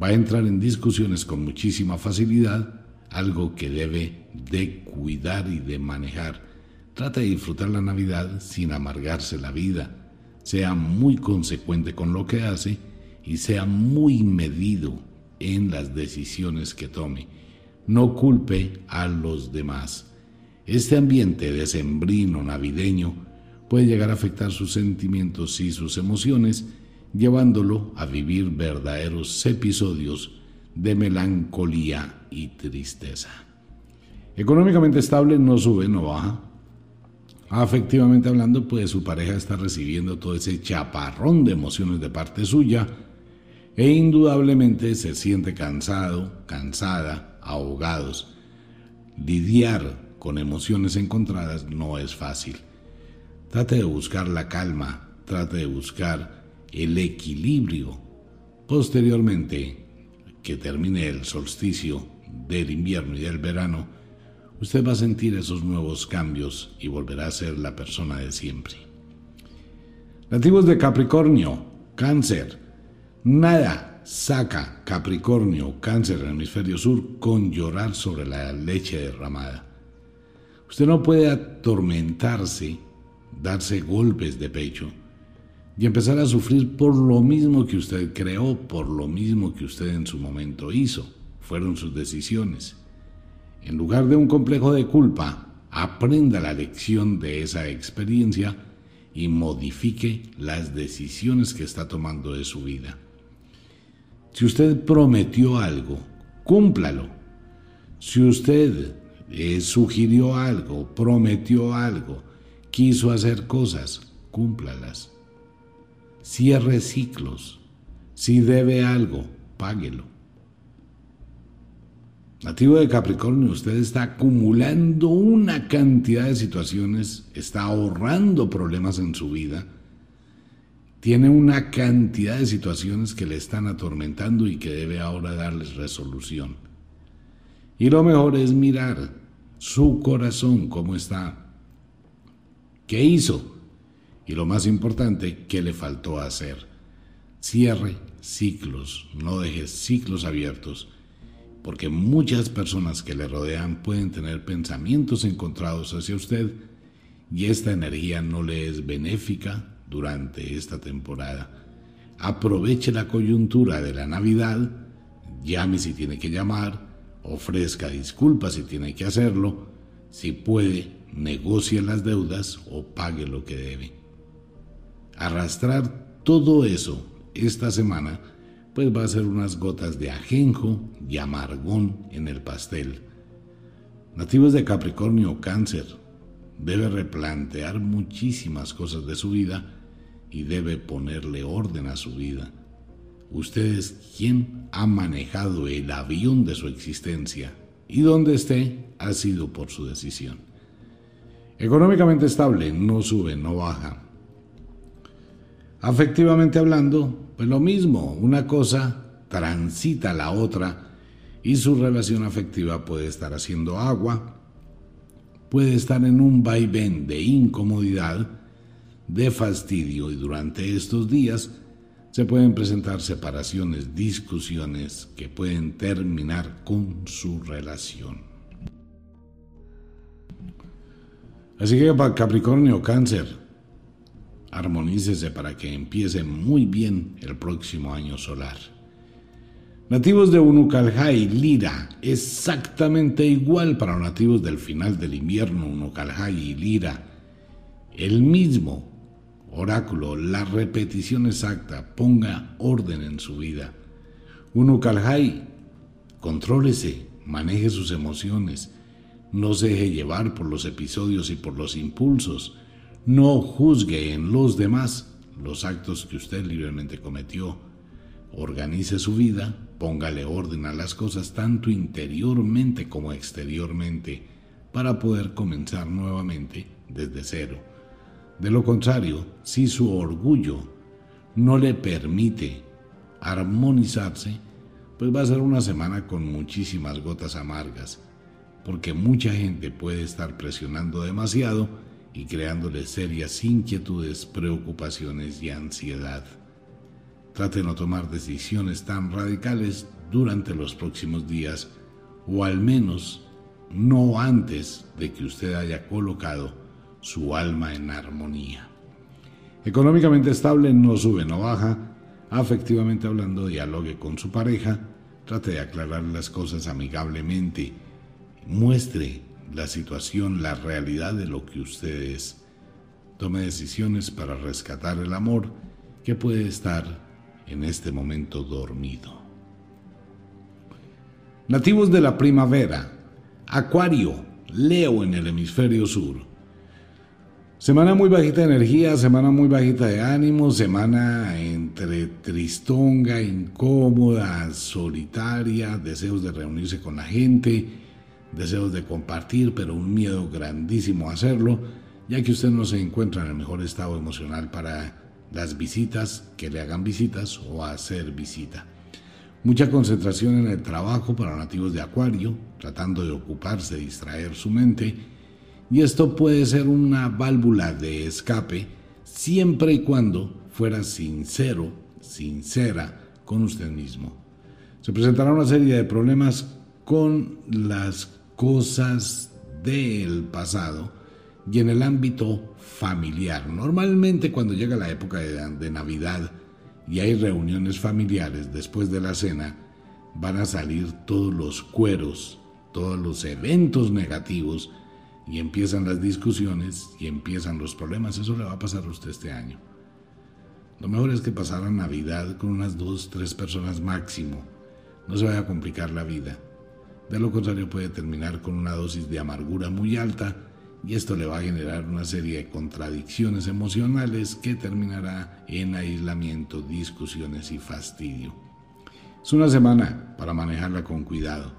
Va a entrar en discusiones con muchísima facilidad algo que debe de cuidar y de manejar. Trata de disfrutar la Navidad sin amargarse la vida. Sea muy consecuente con lo que hace y sea muy medido en las decisiones que tome. No culpe a los demás. Este ambiente decembrino navideño puede llegar a afectar sus sentimientos y sus emociones, llevándolo a vivir verdaderos episodios de melancolía y tristeza. Económicamente estable, no sube, no baja. Afectivamente hablando, pues su pareja está recibiendo todo ese chaparrón de emociones de parte suya e indudablemente se siente cansado, cansada, ahogados. Lidiar con emociones encontradas no es fácil. Trate de buscar la calma, trate de buscar el equilibrio. Posteriormente, que termine el solsticio del invierno y del verano, usted va a sentir esos nuevos cambios y volverá a ser la persona de siempre. Nativos de Capricornio, cáncer. Nada saca Capricornio, cáncer en el hemisferio sur con llorar sobre la leche derramada. Usted no puede atormentarse, darse golpes de pecho y empezar a sufrir por lo mismo que usted creó, por lo mismo que usted en su momento hizo. Fueron sus decisiones. En lugar de un complejo de culpa, aprenda la lección de esa experiencia y modifique las decisiones que está tomando de su vida. Si usted prometió algo, cúmplalo. Si usted eh, sugirió algo, prometió algo, quiso hacer cosas, cúmplalas. Cierre ciclos. Si debe algo, páguelo. Nativo de Capricornio, usted está acumulando una cantidad de situaciones, está ahorrando problemas en su vida, tiene una cantidad de situaciones que le están atormentando y que debe ahora darles resolución. Y lo mejor es mirar su corazón, cómo está, qué hizo y lo más importante, qué le faltó hacer. Cierre ciclos, no deje ciclos abiertos porque muchas personas que le rodean pueden tener pensamientos encontrados hacia usted y esta energía no le es benéfica durante esta temporada. Aproveche la coyuntura de la Navidad, llame si tiene que llamar, ofrezca disculpas si tiene que hacerlo, si puede, negocie las deudas o pague lo que debe. Arrastrar todo eso esta semana pues va a ser unas gotas de ajenjo y amargón en el pastel. Nativos de Capricornio Cáncer, debe replantear muchísimas cosas de su vida y debe ponerle orden a su vida. Usted es quien ha manejado el avión de su existencia y donde esté ha sido por su decisión. Económicamente estable, no sube, no baja. Afectivamente hablando, pues lo mismo, una cosa transita la otra y su relación afectiva puede estar haciendo agua, puede estar en un vaivén de incomodidad, de fastidio y durante estos días se pueden presentar separaciones, discusiones que pueden terminar con su relación. Así que Capricornio, Cáncer, armonícese para que empiece muy bien el próximo año solar. Nativos de Unucalhai, Lira, exactamente igual para los nativos del final del invierno, Unucalhai y Lira. El mismo oráculo, la repetición exacta, ponga orden en su vida. Unucalhai, contrólese, maneje sus emociones, no se deje llevar por los episodios y por los impulsos no juzgue en los demás los actos que usted libremente cometió. Organice su vida, póngale orden a las cosas tanto interiormente como exteriormente para poder comenzar nuevamente desde cero. De lo contrario, si su orgullo no le permite armonizarse, pues va a ser una semana con muchísimas gotas amargas, porque mucha gente puede estar presionando demasiado y creándole serias inquietudes, preocupaciones y ansiedad. Trate de no tomar decisiones tan radicales durante los próximos días o al menos no antes de que usted haya colocado su alma en armonía. Económicamente estable, no sube, no baja. Afectivamente hablando, dialogue con su pareja. Trate de aclarar las cosas amigablemente. Muestre la situación, la realidad de lo que usted es. Tome decisiones para rescatar el amor que puede estar en este momento dormido. Nativos de la primavera, Acuario, Leo en el hemisferio sur. Semana muy bajita de energía, semana muy bajita de ánimo, semana entre tristonga, incómoda, solitaria, deseos de reunirse con la gente, deseos de compartir, pero un miedo grandísimo a hacerlo, ya que usted no se encuentra en el mejor estado emocional para las visitas, que le hagan visitas o hacer visita. Mucha concentración en el trabajo para nativos de Acuario, tratando de ocuparse, distraer su mente, y esto puede ser una válvula de escape siempre y cuando fuera sincero, sincera con usted mismo. Se presentará una serie de problemas con las cosas del pasado y en el ámbito familiar. Normalmente cuando llega la época de, Navidad y hay reuniones familiares después de la cena, van a salir todos los cueros, todos los eventos negativos y empiezan las discusiones y empiezan los problemas. Eso le va a pasar a usted este año. Lo mejor es que pasara Navidad con unas dos, tres personas máximo. No se vaya a complicar la vida. De lo contrario puede terminar con una dosis de amargura muy alta y esto le va a generar una serie de contradicciones emocionales que terminará en aislamiento, discusiones y fastidio. Es una semana para manejarla con cuidado.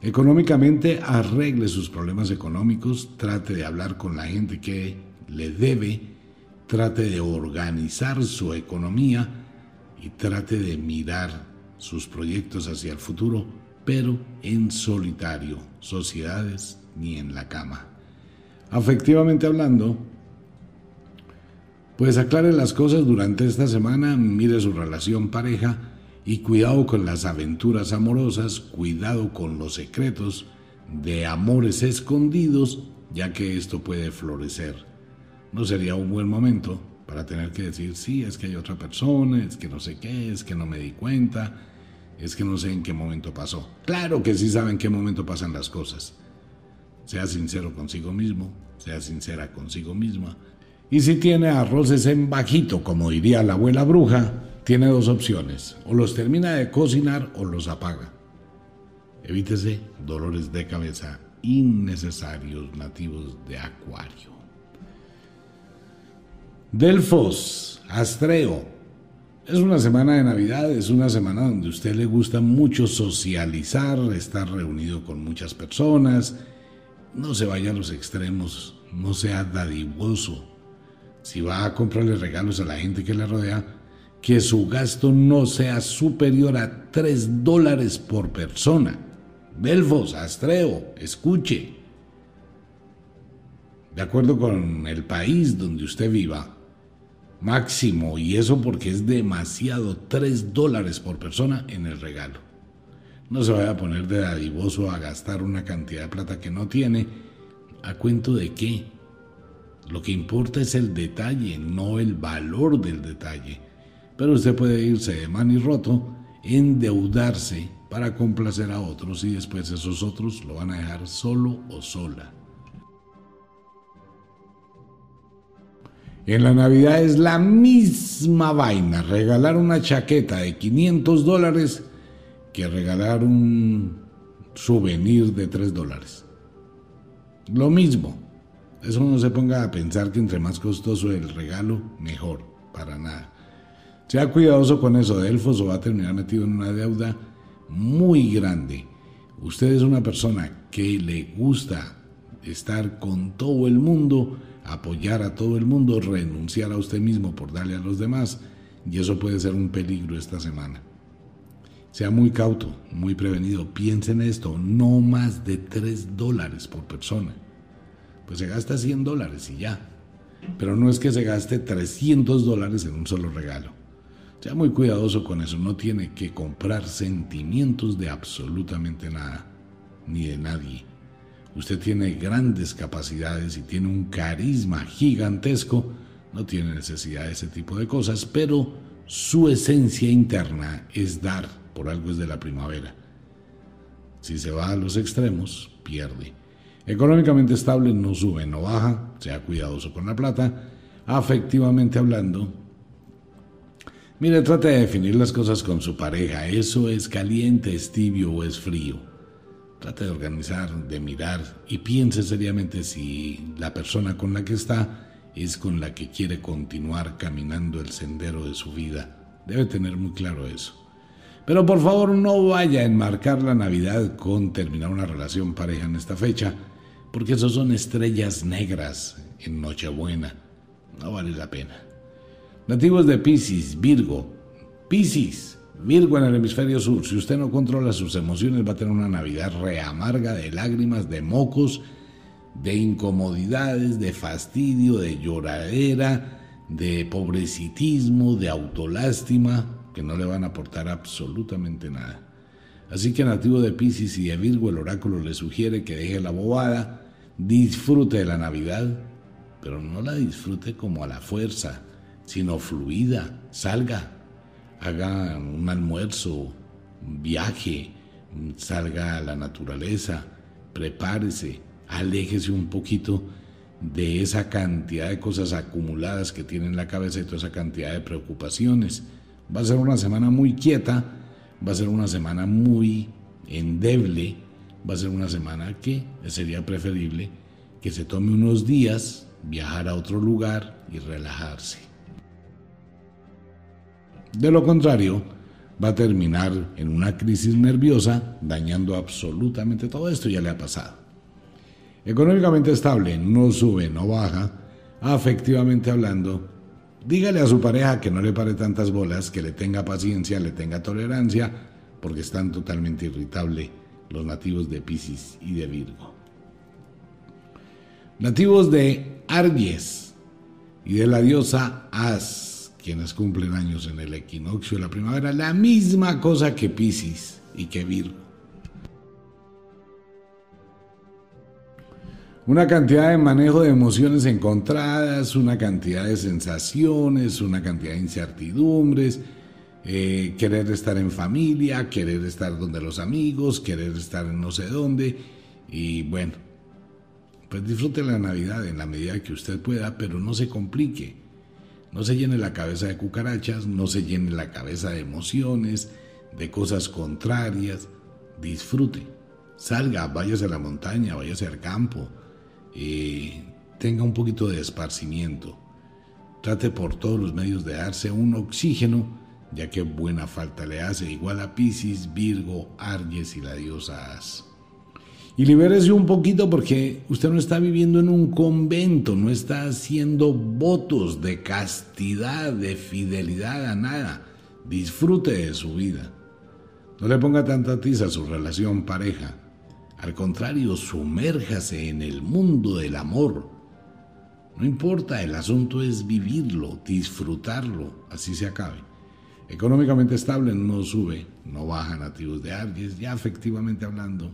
Económicamente arregle sus problemas económicos, trate de hablar con la gente que le debe, trate de organizar su economía y trate de mirar sus proyectos hacia el futuro, pero en solitario, sociedades ni en la cama. Afectivamente hablando, pues aclare las cosas durante esta semana, mire su relación pareja, y cuidado con las aventuras amorosas, cuidado con los secretos de amores escondidos, ya que esto puede florecer. No sería un buen momento para tener que decir, sí, es que hay otra persona, es que no sé qué, es que no me di cuenta, es que no sé en qué momento pasó. Claro que sí saben en qué momento pasan las cosas. Sea sincero consigo mismo, sea sincera consigo misma. Y si tiene arroces en bajito, como diría la abuela bruja, tiene dos opciones, o los termina de cocinar o los apaga. Evítese dolores de cabeza innecesarios nativos de Acuario. Delfos, Astreo. Es una semana de Navidad, es una semana donde a usted le gusta mucho socializar, estar reunido con muchas personas. No se vaya a los extremos, no sea dadivoso. Si va a comprarle regalos a la gente que le rodea, que su gasto no sea superior a 3 dólares por persona. Belfos, Astreo, escuche. De acuerdo con el país donde usted viva, máximo, y eso porque es demasiado, 3 dólares por persona en el regalo. No se vaya a poner de dadivoso a gastar una cantidad de plata que no tiene. ¿A cuento de qué? Lo que importa es el detalle, no el valor del detalle pero usted puede irse de y roto, endeudarse para complacer a otros y después esos otros lo van a dejar solo o sola. En la Navidad es la misma vaina, regalar una chaqueta de 500 dólares que regalar un souvenir de 3 dólares. Lo mismo. Eso no se ponga a pensar que entre más costoso el regalo, mejor. Para nada. Sea cuidadoso con eso, Delfos, o va a terminar metido en una deuda muy grande. Usted es una persona que le gusta estar con todo el mundo, apoyar a todo el mundo, renunciar a usted mismo por darle a los demás, y eso puede ser un peligro esta semana. Sea muy cauto, muy prevenido. Piense en esto, no más de 3 dólares por persona. Pues se gasta 100 dólares y ya. Pero no es que se gaste 300 dólares en un solo regalo. Sea muy cuidadoso con eso, no tiene que comprar sentimientos de absolutamente nada, ni de nadie. Usted tiene grandes capacidades y tiene un carisma gigantesco, no tiene necesidad de ese tipo de cosas, pero su esencia interna es dar, por algo es de la primavera. Si se va a los extremos, pierde. Económicamente estable no sube, no baja, sea cuidadoso con la plata. Afectivamente hablando, Mire, trate de definir las cosas con su pareja. Eso es caliente, es tibio o es frío. Trate de organizar, de mirar y piense seriamente si la persona con la que está es con la que quiere continuar caminando el sendero de su vida. Debe tener muy claro eso. Pero por favor no vaya a enmarcar la Navidad con terminar una relación pareja en esta fecha, porque eso son estrellas negras en Nochebuena. No vale la pena. Nativos de Pisces, Virgo. Pisces, Virgo en el hemisferio sur. Si usted no controla sus emociones va a tener una Navidad reamarga de lágrimas, de mocos, de incomodidades, de fastidio, de lloradera, de pobrecitismo, de autolástima, que no le van a aportar absolutamente nada. Así que nativo de Pisces y de Virgo, el oráculo le sugiere que deje la bobada, disfrute de la Navidad, pero no la disfrute como a la fuerza, sino fluida, salga, haga un almuerzo, viaje, salga a la naturaleza, prepárese, aléjese un poquito de esa cantidad de cosas acumuladas que tiene en la cabeza y toda esa cantidad de preocupaciones. Va a ser una semana muy quieta, va a ser una semana muy endeble, va a ser una semana que sería preferible que se tome unos días, viajar a otro lugar y relajarse. De lo contrario, va a terminar en una crisis nerviosa, dañando absolutamente todo esto, ya le ha pasado. Económicamente estable, no sube, no baja, afectivamente hablando, dígale a su pareja que no le pare tantas bolas, que le tenga paciencia, le tenga tolerancia, porque están totalmente irritables los nativos de Pisces y de Virgo. Nativos de Aries y de la diosa As, quienes cumplen años en el equinoccio de la primavera, la misma cosa que Pisces y que Virgo. una cantidad de manejo de emociones encontradas, una cantidad de sensaciones, una cantidad de incertidumbres, eh, querer estar en familia, querer estar donde los amigos, querer estar en no sé dónde. Y bueno, pues disfrute la Navidad en la medida que usted pueda, pero no se complique. No se llene la cabeza de cucarachas, no se llene la cabeza de emociones, de cosas contrarias. Disfrute. Salga, váyase a la montaña, váyase al campo, eh, tenga un poquito de esparcimiento. Trate por todos los medios de darse un oxígeno, ya que buena falta le hace, igual a Pisces, Virgo, Aries y la diosa As. Y libérese un poquito porque usted no está viviendo en un convento, no está haciendo votos de castidad, de fidelidad a nada. Disfrute de su vida. No le ponga tanta tiza a su relación pareja. Al contrario, sumérjase en el mundo del amor. No importa, el asunto es vivirlo, disfrutarlo, así se acabe. Económicamente estable no sube, no baja nativos de Aries, ya efectivamente hablando.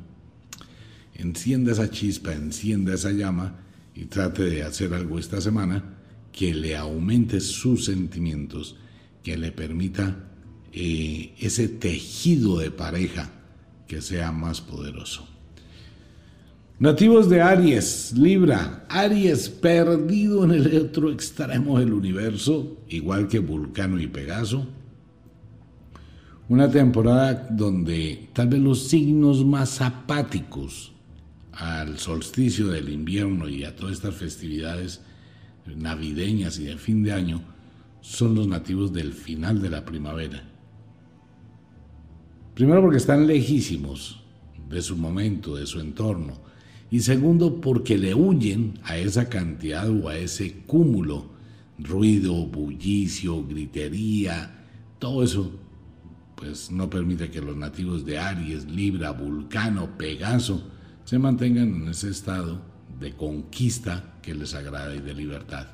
Encienda esa chispa, encienda esa llama y trate de hacer algo esta semana que le aumente sus sentimientos, que le permita eh, ese tejido de pareja que sea más poderoso. Nativos de Aries, Libra, Aries perdido en el otro extremo del universo, igual que Vulcano y Pegaso. Una temporada donde tal vez los signos más apáticos al solsticio del invierno y a todas estas festividades navideñas y de fin de año son los nativos del final de la primavera. Primero porque están lejísimos de su momento, de su entorno y segundo porque le huyen a esa cantidad o a ese cúmulo, ruido, bullicio, gritería, todo eso, pues no permite que los nativos de Aries, Libra, Vulcano, Pegaso se mantengan en ese estado de conquista que les agrada y de libertad.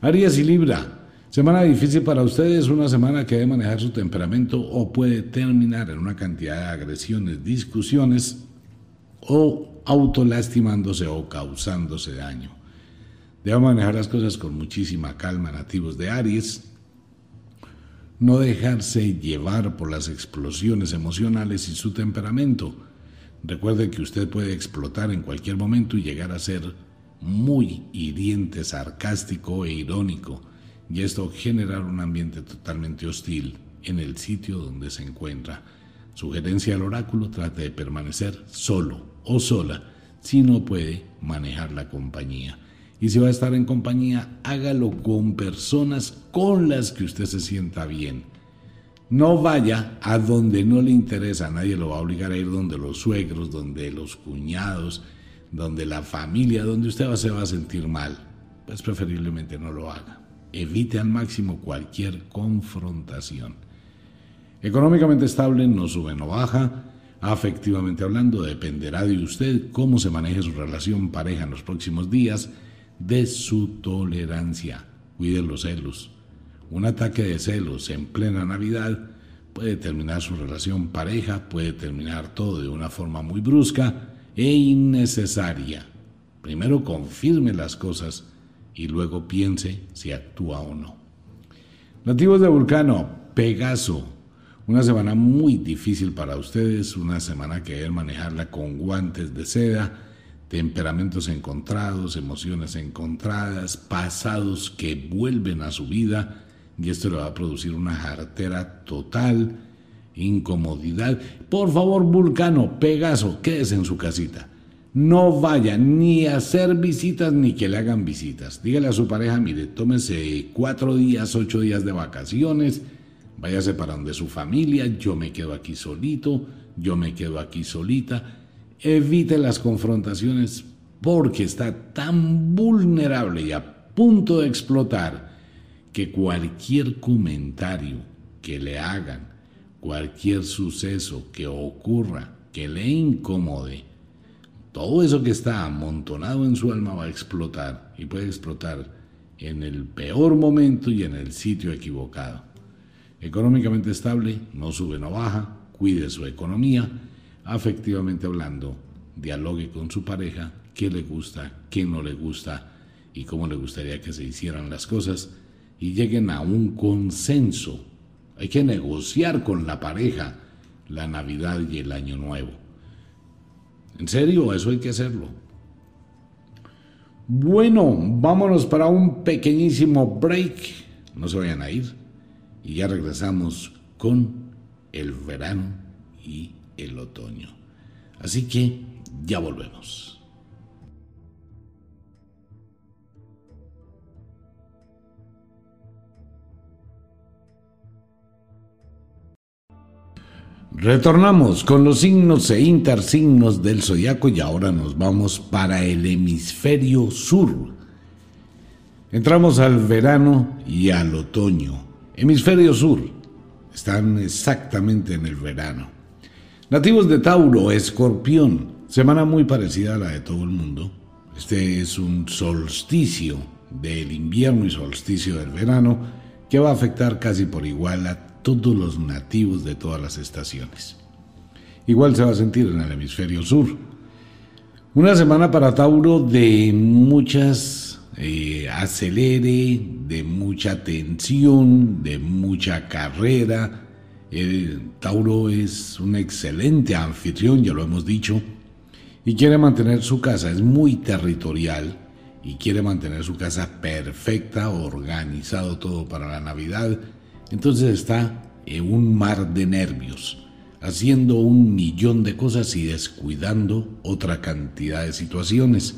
Aries y Libra, semana difícil para ustedes, una semana que debe manejar su temperamento o puede terminar en una cantidad de agresiones, discusiones o autolastimándose o causándose daño. Debe manejar las cosas con muchísima calma, nativos de Aries. No dejarse llevar por las explosiones emocionales y su temperamento. Recuerde que usted puede explotar en cualquier momento y llegar a ser muy hiriente, sarcástico e irónico, y esto generar un ambiente totalmente hostil en el sitio donde se encuentra. Sugerencia al oráculo, trate de permanecer solo o sola si no puede manejar la compañía. Y si va a estar en compañía, hágalo con personas con las que usted se sienta bien. No vaya a donde no le interesa, nadie lo va a obligar a ir donde los suegros, donde los cuñados, donde la familia, donde usted se va a sentir mal. Pues preferiblemente no lo haga. Evite al máximo cualquier confrontación. Económicamente estable, no sube, no baja. Afectivamente hablando, dependerá de usted cómo se maneje su relación pareja en los próximos días, de su tolerancia. Cuide los celos un ataque de celos en plena Navidad puede terminar su relación pareja, puede terminar todo de una forma muy brusca e innecesaria. Primero confirme las cosas y luego piense si actúa o no. Nativos de Vulcano, Pegaso. Una semana muy difícil para ustedes, una semana que deben manejarla con guantes de seda, temperamentos encontrados, emociones encontradas, pasados que vuelven a su vida y esto le va a producir una jartera total, incomodidad. Por favor, Vulcano, Pegaso, quédese en su casita. No vaya ni a hacer visitas ni que le hagan visitas. Dígale a su pareja, mire, tómese cuatro días, ocho días de vacaciones, váyase para donde su familia, yo me quedo aquí solito, yo me quedo aquí solita. Evite las confrontaciones porque está tan vulnerable y a punto de explotar que cualquier comentario que le hagan, cualquier suceso que ocurra, que le incomode, todo eso que está amontonado en su alma va a explotar y puede explotar en el peor momento y en el sitio equivocado. Económicamente estable, no sube, no baja, cuide su economía, afectivamente hablando, dialogue con su pareja, qué le gusta, qué no le gusta y cómo le gustaría que se hicieran las cosas y lleguen a un consenso. Hay que negociar con la pareja la Navidad y el Año Nuevo. En serio, eso hay que hacerlo. Bueno, vámonos para un pequeñísimo break. No se vayan a ir. Y ya regresamos con el verano y el otoño. Así que ya volvemos. Retornamos con los signos e intersignos del zodiaco y ahora nos vamos para el hemisferio sur. Entramos al verano y al otoño. Hemisferio sur. Están exactamente en el verano. Nativos de Tauro, Escorpión. Semana muy parecida a la de todo el mundo. Este es un solsticio del invierno y solsticio del verano que va a afectar casi por igual a todos los nativos de todas las estaciones. Igual se va a sentir en el hemisferio sur. Una semana para Tauro de muchas eh, acelere, de mucha tensión, de mucha carrera. Tauro es un excelente anfitrión, ya lo hemos dicho, y quiere mantener su casa, es muy territorial y quiere mantener su casa perfecta, organizado todo para la Navidad entonces está en un mar de nervios, haciendo un millón de cosas y descuidando otra cantidad de situaciones.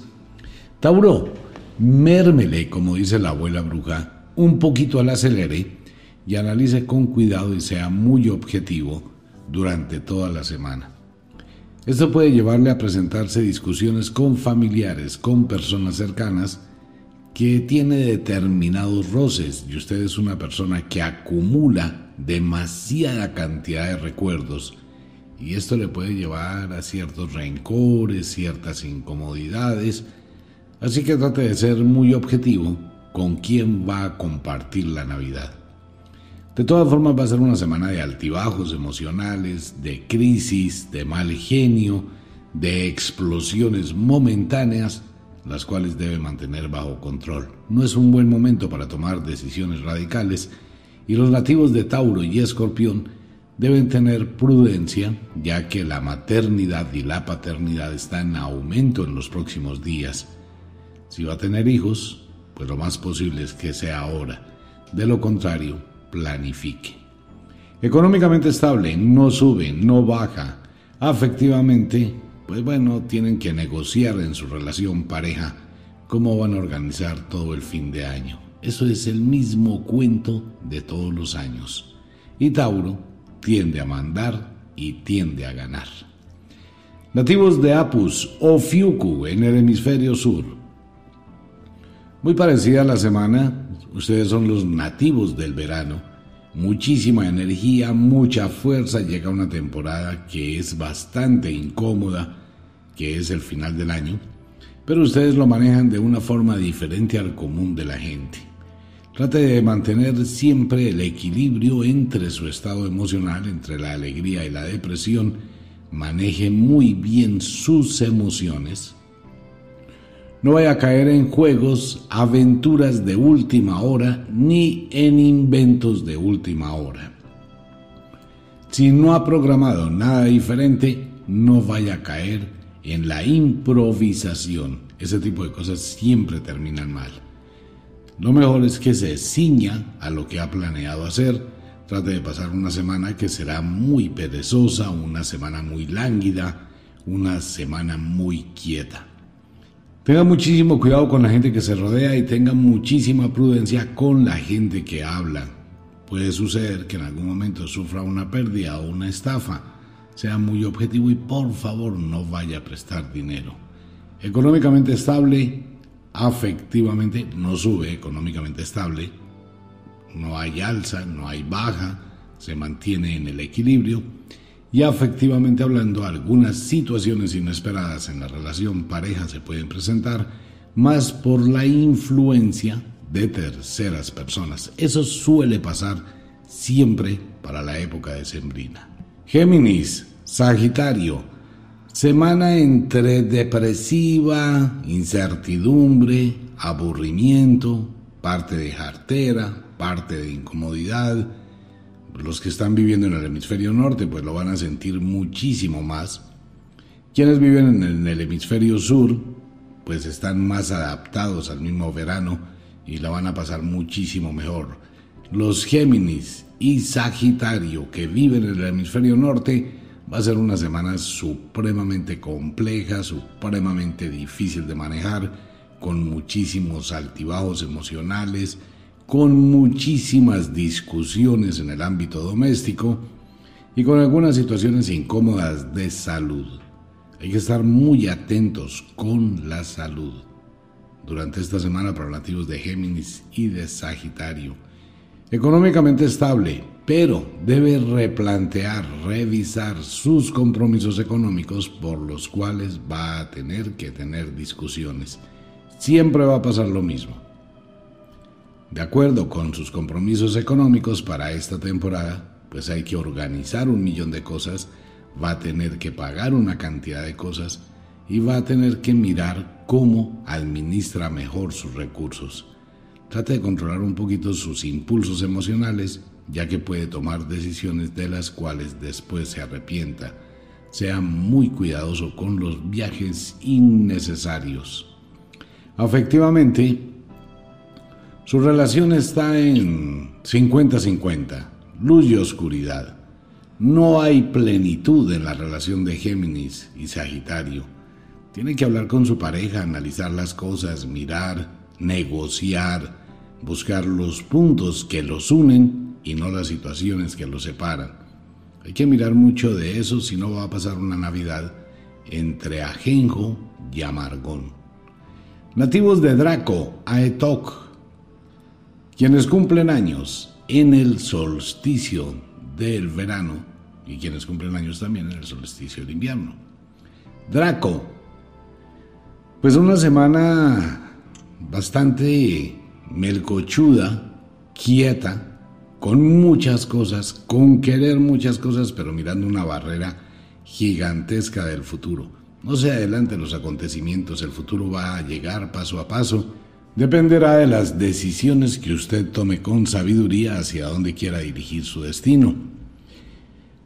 Tauro, mérmele, como dice la abuela bruja, un poquito al acelere y analice con cuidado y sea muy objetivo durante toda la semana. Esto puede llevarle a presentarse discusiones con familiares, con personas cercanas, que tiene determinados roces y usted es una persona que acumula demasiada cantidad de recuerdos y esto le puede llevar a ciertos rencores, ciertas incomodidades, así que trate de ser muy objetivo con quién va a compartir la Navidad. De todas formas va a ser una semana de altibajos emocionales, de crisis, de mal genio, de explosiones momentáneas, las cuales debe mantener bajo control. No es un buen momento para tomar decisiones radicales y los nativos de Tauro y Escorpión deben tener prudencia ya que la maternidad y la paternidad están en aumento en los próximos días. Si va a tener hijos, pues lo más posible es que sea ahora. De lo contrario, planifique. Económicamente estable, no sube, no baja. Afectivamente, pues bueno, tienen que negociar en su relación pareja cómo van a organizar todo el fin de año. Eso es el mismo cuento de todos los años. Y Tauro tiende a mandar y tiende a ganar. Nativos de Apus o Fiuku en el hemisferio sur. Muy parecida a la semana, ustedes son los nativos del verano. Muchísima energía, mucha fuerza, llega una temporada que es bastante incómoda, que es el final del año, pero ustedes lo manejan de una forma diferente al común de la gente. Trate de mantener siempre el equilibrio entre su estado emocional, entre la alegría y la depresión. Maneje muy bien sus emociones. No vaya a caer en juegos, aventuras de última hora, ni en inventos de última hora. Si no ha programado nada diferente, no vaya a caer en la improvisación. Ese tipo de cosas siempre terminan mal. Lo mejor es que se ciña a lo que ha planeado hacer. Trate de pasar una semana que será muy perezosa, una semana muy lánguida, una semana muy quieta. Tenga muchísimo cuidado con la gente que se rodea y tenga muchísima prudencia con la gente que habla. Puede suceder que en algún momento sufra una pérdida o una estafa. Sea muy objetivo y por favor no vaya a prestar dinero. Económicamente estable, afectivamente no sube, económicamente estable, no hay alza, no hay baja, se mantiene en el equilibrio y afectivamente hablando algunas situaciones inesperadas en la relación pareja se pueden presentar más por la influencia de terceras personas. Eso suele pasar siempre para la época de sembrina. Géminis, Sagitario, Semana entre depresiva, incertidumbre, aburrimiento, parte de jartera, parte de incomodidad. Los que están viviendo en el hemisferio norte pues lo van a sentir muchísimo más. Quienes viven en el hemisferio sur pues están más adaptados al mismo verano y la van a pasar muchísimo mejor. Los Géminis y Sagitario que viven en el hemisferio norte Va a ser una semana supremamente compleja, supremamente difícil de manejar, con muchísimos altibajos emocionales, con muchísimas discusiones en el ámbito doméstico y con algunas situaciones incómodas de salud. Hay que estar muy atentos con la salud durante esta semana para nativos de Géminis y de Sagitario. Económicamente estable, pero debe replantear, revisar sus compromisos económicos por los cuales va a tener que tener discusiones. Siempre va a pasar lo mismo. De acuerdo con sus compromisos económicos para esta temporada, pues hay que organizar un millón de cosas, va a tener que pagar una cantidad de cosas y va a tener que mirar cómo administra mejor sus recursos. Trate de controlar un poquito sus impulsos emocionales ya que puede tomar decisiones de las cuales después se arrepienta. Sea muy cuidadoso con los viajes innecesarios. Afectivamente, su relación está en 50-50, luz y oscuridad. No hay plenitud en la relación de Géminis y Sagitario. Tiene que hablar con su pareja, analizar las cosas, mirar, negociar, buscar los puntos que los unen y no las situaciones que los separan. Hay que mirar mucho de eso si no va a pasar una Navidad entre ajenjo y amargón. Nativos de Draco, Aetok, quienes cumplen años en el solsticio del verano y quienes cumplen años también en el solsticio del invierno. Draco, pues una semana bastante melcochuda, quieta, con muchas cosas, con querer muchas cosas, pero mirando una barrera gigantesca del futuro. No se adelante los acontecimientos, el futuro va a llegar paso a paso. Dependerá de las decisiones que usted tome con sabiduría hacia donde quiera dirigir su destino.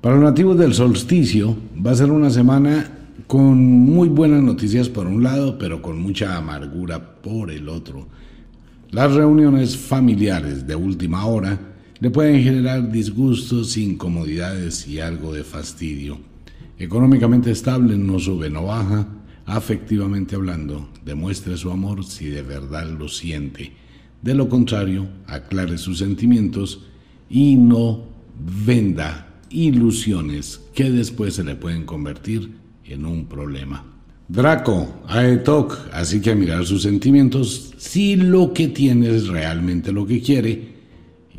Para los nativos del solsticio va a ser una semana con muy buenas noticias por un lado, pero con mucha amargura por el otro. Las reuniones familiares de última hora le pueden generar disgustos, incomodidades y algo de fastidio. Económicamente estable, no sube, no baja. Afectivamente hablando, demuestre su amor si de verdad lo siente. De lo contrario, aclare sus sentimientos y no venda ilusiones que después se le pueden convertir en un problema. Draco, Aetok, así que a mirar sus sentimientos si lo que tiene es realmente lo que quiere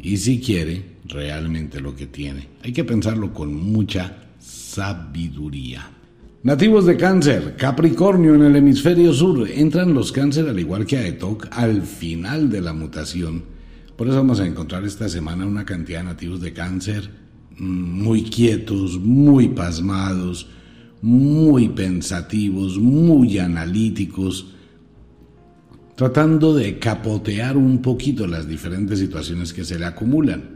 y si quiere realmente lo que tiene. Hay que pensarlo con mucha sabiduría. Nativos de cáncer, Capricornio en el hemisferio sur, entran los cáncer al igual que Aetok al final de la mutación. Por eso vamos a encontrar esta semana una cantidad de nativos de cáncer mm, muy quietos, muy pasmados, muy pensativos, muy analíticos, tratando de capotear un poquito las diferentes situaciones que se le acumulan.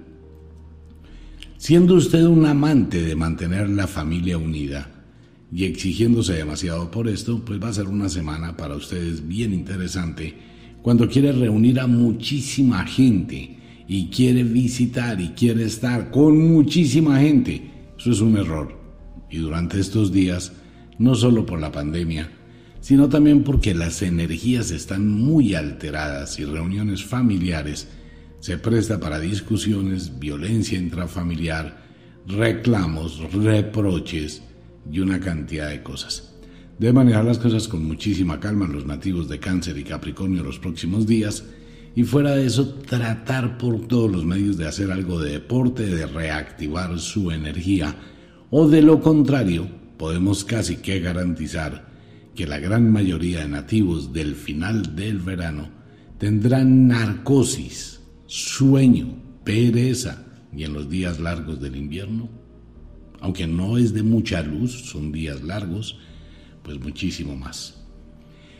Siendo usted un amante de mantener la familia unida y exigiéndose demasiado por esto, pues va a ser una semana para ustedes bien interesante cuando quiere reunir a muchísima gente y quiere visitar y quiere estar con muchísima gente. Eso es un error. Y durante estos días, no solo por la pandemia, sino también porque las energías están muy alteradas y reuniones familiares se presta para discusiones, violencia intrafamiliar, reclamos, reproches y una cantidad de cosas. Debe manejar las cosas con muchísima calma los nativos de Cáncer y Capricornio los próximos días y fuera de eso tratar por todos los medios de hacer algo de deporte, de reactivar su energía o de lo contrario podemos casi que garantizar que la gran mayoría de nativos del final del verano tendrán narcosis sueño, pereza y en los días largos del invierno, aunque no es de mucha luz, son días largos, pues muchísimo más.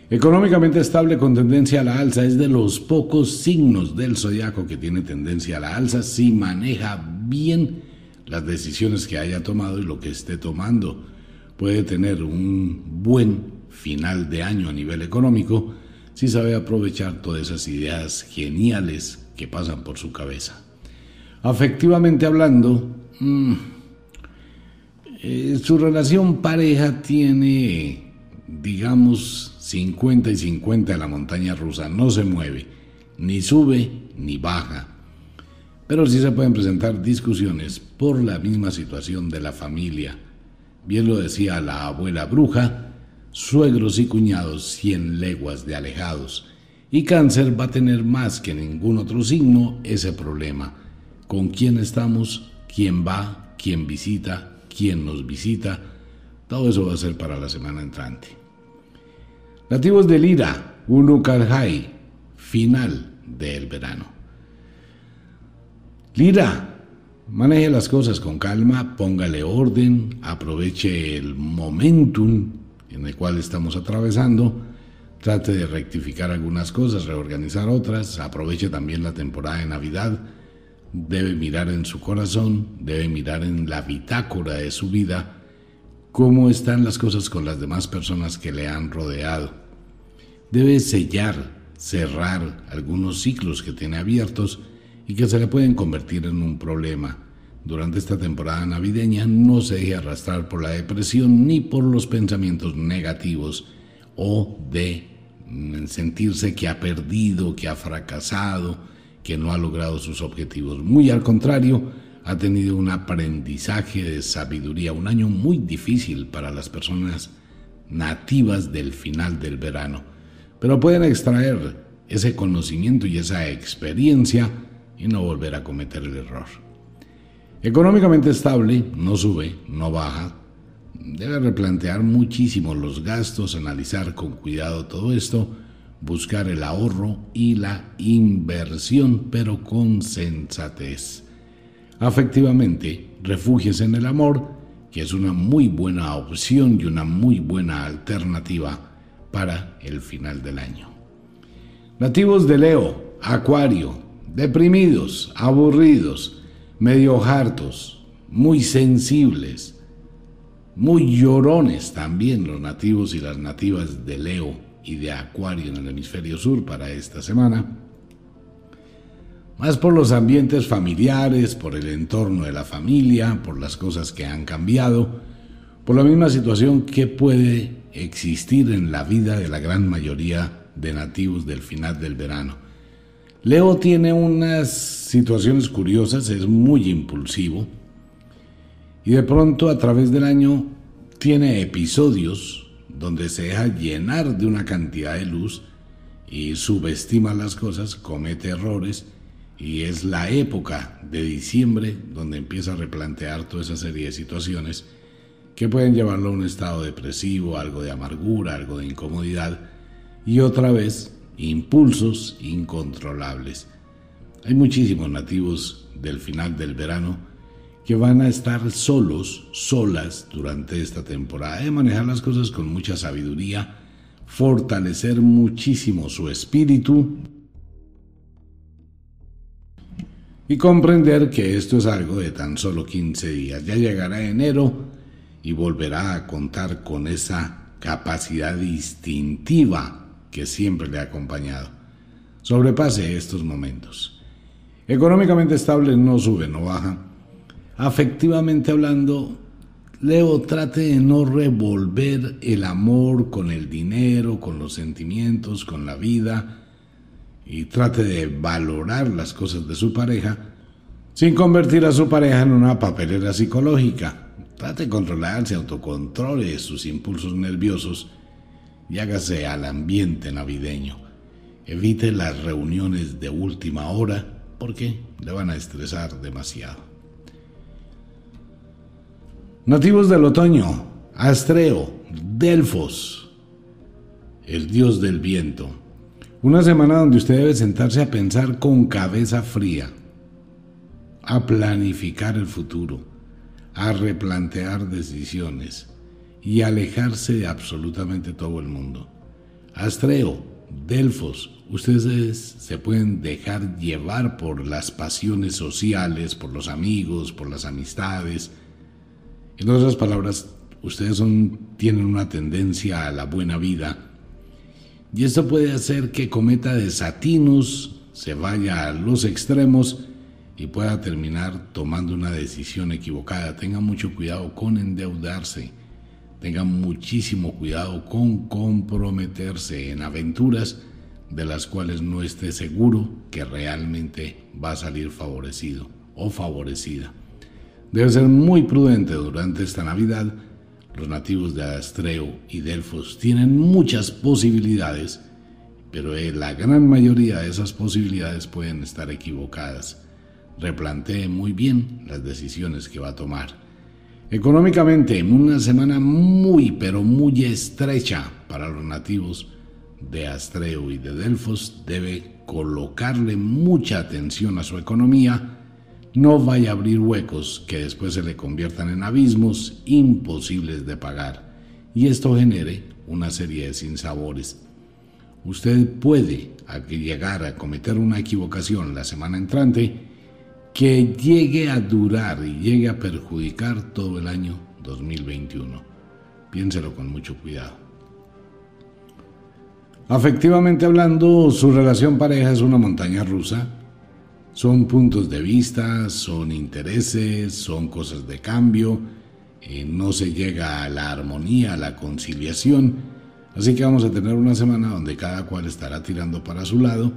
Económicamente estable con tendencia a la alza es de los pocos signos del zodiaco que tiene tendencia a la alza si maneja bien las decisiones que haya tomado y lo que esté tomando. Puede tener un buen final de año a nivel económico si sabe aprovechar todas esas ideas geniales que pasan por su cabeza. Afectivamente hablando, mm, eh, su relación pareja tiene, digamos, 50 y 50 en la montaña rusa, no se mueve, ni sube ni baja. Pero sí se pueden presentar discusiones por la misma situación de la familia. Bien lo decía la abuela bruja, suegros y cuñados cien leguas de alejados y cáncer va a tener más que ningún otro signo ese problema. ¿Con quién estamos? ¿Quién va? ¿Quién visita? ¿Quién nos visita? Todo eso va a ser para la semana entrante. Nativos de Lira, Unukalhai, final del verano. Lira, maneje las cosas con calma, póngale orden, aproveche el momentum en el cual estamos atravesando trate de rectificar algunas cosas, reorganizar otras, aproveche también la temporada de Navidad, debe mirar en su corazón, debe mirar en la bitácora de su vida cómo están las cosas con las demás personas que le han rodeado. Debe sellar, cerrar algunos ciclos que tiene abiertos y que se le pueden convertir en un problema. Durante esta temporada navideña no se deje arrastrar por la depresión ni por los pensamientos negativos o de sentirse que ha perdido, que ha fracasado, que no ha logrado sus objetivos. Muy al contrario, ha tenido un aprendizaje de sabiduría, un año muy difícil para las personas nativas del final del verano, pero pueden extraer ese conocimiento y esa experiencia y no volver a cometer el error. Económicamente estable, no sube, no baja, debe replantear muchísimo los gastos, analizar con cuidado todo esto, buscar el ahorro y la inversión, pero con sensatez. Afectivamente, refúgiese en el amor, que es una muy buena opción y una muy buena alternativa para el final del año. Nativos de Leo, Acuario, deprimidos, aburridos, medio hartos, muy sensibles, muy llorones también los nativos y las nativas de Leo y de Acuario en el hemisferio sur para esta semana. Más por los ambientes familiares, por el entorno de la familia, por las cosas que han cambiado, por la misma situación que puede existir en la vida de la gran mayoría de nativos del final del verano. Leo tiene unas situaciones curiosas, es muy impulsivo y de pronto a través del año tiene episodios donde se deja llenar de una cantidad de luz y subestima las cosas, comete errores y es la época de diciembre donde empieza a replantear toda esa serie de situaciones que pueden llevarlo a un estado depresivo, algo de amargura, algo de incomodidad y otra vez impulsos incontrolables. Hay muchísimos nativos del final del verano que van a estar solos, solas durante esta temporada, de manejar las cosas con mucha sabiduría, fortalecer muchísimo su espíritu y comprender que esto es algo de tan solo 15 días. Ya llegará enero y volverá a contar con esa capacidad instintiva que siempre le ha acompañado. Sobrepase estos momentos. Económicamente estable no sube, no baja. Afectivamente hablando, Leo trate de no revolver el amor con el dinero, con los sentimientos, con la vida, y trate de valorar las cosas de su pareja sin convertir a su pareja en una papelera psicológica. Trate de controlarse, autocontrole sus impulsos nerviosos y hágase al ambiente navideño. Evite las reuniones de última hora porque le van a estresar demasiado. Nativos del otoño, Astreo, Delfos, el dios del viento. Una semana donde usted debe sentarse a pensar con cabeza fría, a planificar el futuro, a replantear decisiones y alejarse de absolutamente todo el mundo. Astreo, Delfos, ustedes se pueden dejar llevar por las pasiones sociales, por los amigos, por las amistades. En otras palabras, ustedes tienen una tendencia a la buena vida y esto puede hacer que cometa desatinos, se vaya a los extremos y pueda terminar tomando una decisión equivocada. Tenga mucho cuidado con endeudarse Tenga muchísimo cuidado con comprometerse en aventuras de las cuales no esté seguro que realmente va a salir favorecido o favorecida. Debe ser muy prudente durante esta Navidad. Los nativos de Astreo y Delfos tienen muchas posibilidades, pero la gran mayoría de esas posibilidades pueden estar equivocadas. Replantee muy bien las decisiones que va a tomar. Económicamente, una semana muy pero muy estrecha para los nativos de Astreo y de Delfos, debe colocarle mucha atención a su economía, no vaya a abrir huecos que después se le conviertan en abismos imposibles de pagar y esto genere una serie de sinsabores. Usted puede llegar a cometer una equivocación la semana entrante que llegue a durar y llegue a perjudicar todo el año 2021. Piénselo con mucho cuidado. Afectivamente hablando, su relación pareja es una montaña rusa. Son puntos de vista, son intereses, son cosas de cambio, eh, no se llega a la armonía, a la conciliación. Así que vamos a tener una semana donde cada cual estará tirando para su lado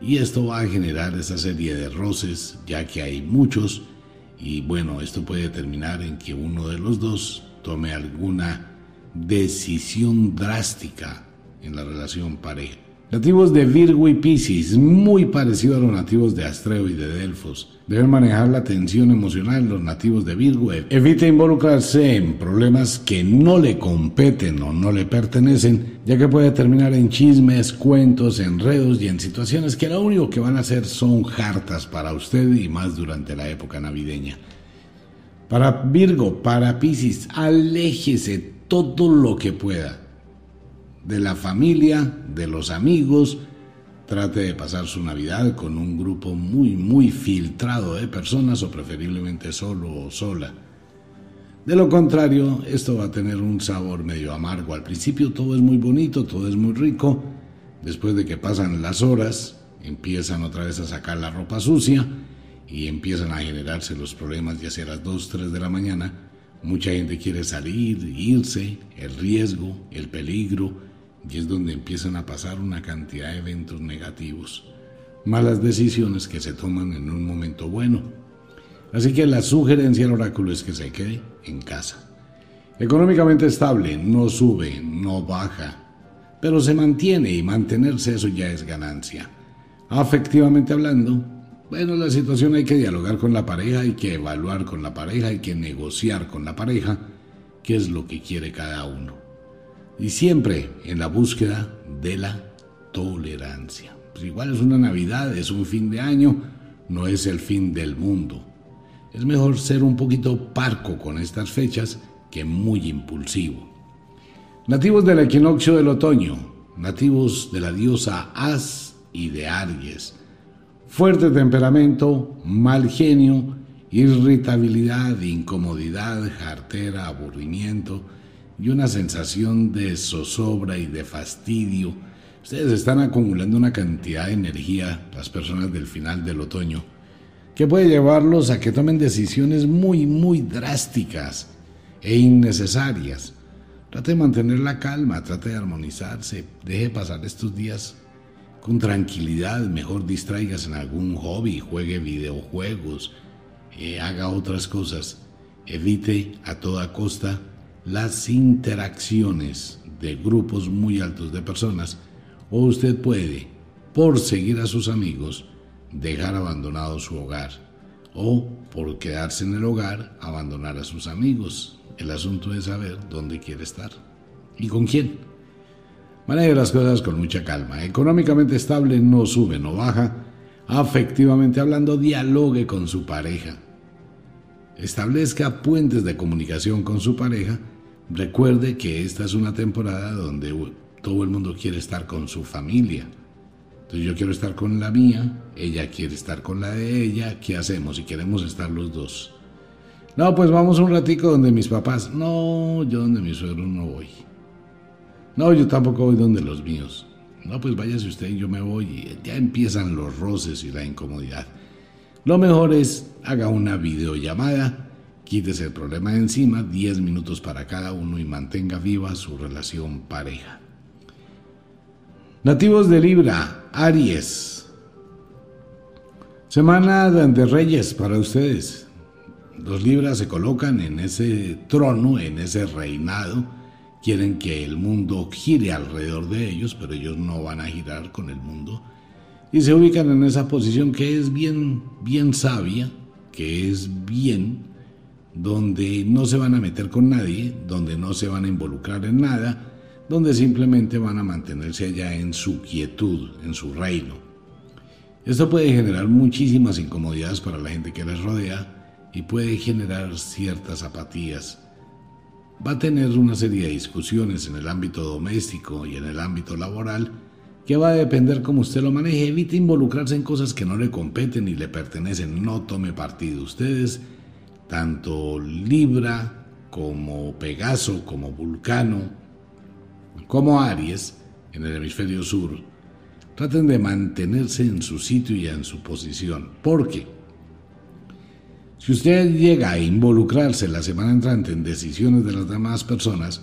y esto va a generar esa serie de roces, ya que hay muchos, y bueno, esto puede terminar en que uno de los dos tome alguna decisión drástica en la relación pareja. Nativos de Virgo y Pisces, muy parecido a los nativos de Astreo y de Delfos. Deben manejar la tensión emocional los nativos de Virgo. Evite involucrarse en problemas que no le competen o no le pertenecen, ya que puede terminar en chismes, cuentos, enredos y en situaciones que lo único que van a hacer son hartas para usted y más durante la época navideña. Para Virgo, para Pisces, aléjese todo lo que pueda de la familia, de los amigos. Trate de pasar su Navidad con un grupo muy, muy filtrado de personas o preferiblemente solo o sola. De lo contrario, esto va a tener un sabor medio amargo. Al principio todo es muy bonito, todo es muy rico. Después de que pasan las horas, empiezan otra vez a sacar la ropa sucia y empiezan a generarse los problemas ya sea a las 2, 3 de la mañana Mucha gente quiere salir, irse, el riesgo, el peligro, y es donde empiezan a pasar una cantidad de eventos negativos, malas decisiones que se toman en un momento bueno. Así que la sugerencia del oráculo es que se quede en casa. Económicamente estable, no sube, no baja, pero se mantiene y mantenerse eso ya es ganancia. Afectivamente hablando, bueno, la situación hay que dialogar con la pareja, hay que evaluar con la pareja, hay que negociar con la pareja qué es lo que quiere cada uno. Y siempre en la búsqueda de la tolerancia. Pues igual es una Navidad, es un fin de año, no es el fin del mundo. Es mejor ser un poquito parco con estas fechas que muy impulsivo. Nativos del equinoccio del otoño, nativos de la diosa As y de Aries fuerte temperamento, mal genio, irritabilidad, incomodidad, jartera, aburrimiento y una sensación de zozobra y de fastidio. Ustedes están acumulando una cantidad de energía, las personas del final del otoño, que puede llevarlos a que tomen decisiones muy, muy drásticas e innecesarias. Trate de mantener la calma, trate de armonizarse, deje pasar estos días con tranquilidad, mejor distraigas en algún hobby, juegue videojuegos, eh, haga otras cosas. Evite a toda costa las interacciones de grupos muy altos de personas o usted puede, por seguir a sus amigos, dejar abandonado su hogar o por quedarse en el hogar, abandonar a sus amigos. El asunto es saber dónde quiere estar y con quién. Maneje las cosas con mucha calma. Económicamente estable, no sube, no baja. Afectivamente hablando, dialogue con su pareja. Establezca puentes de comunicación con su pareja. Recuerde que esta es una temporada donde todo el mundo quiere estar con su familia. Entonces yo quiero estar con la mía, ella quiere estar con la de ella. ¿Qué hacemos si queremos estar los dos? No, pues vamos un ratico donde mis papás. No, yo donde mi suegro no voy. No, yo tampoco voy donde los míos. No, pues váyase usted y yo me voy y ya empiezan los roces y la incomodidad. Lo mejor es haga una videollamada, quítese el problema de encima, 10 minutos para cada uno y mantenga viva su relación pareja. Nativos de Libra, Aries. Semana de Reyes para ustedes. Los Libras se colocan en ese trono, en ese reinado quieren que el mundo gire alrededor de ellos, pero ellos no van a girar con el mundo. Y se ubican en esa posición que es bien, bien sabia, que es bien, donde no se van a meter con nadie, donde no se van a involucrar en nada, donde simplemente van a mantenerse allá en su quietud, en su reino. Esto puede generar muchísimas incomodidades para la gente que les rodea y puede generar ciertas apatías va a tener una serie de discusiones en el ámbito doméstico y en el ámbito laboral que va a depender cómo usted lo maneje. Evite involucrarse en cosas que no le competen ni le pertenecen. No tome partido. Ustedes, tanto Libra como Pegaso, como Vulcano, como Aries, en el hemisferio sur, traten de mantenerse en su sitio y en su posición. ¿Por qué? Si usted llega a involucrarse la semana entrante en decisiones de las demás personas,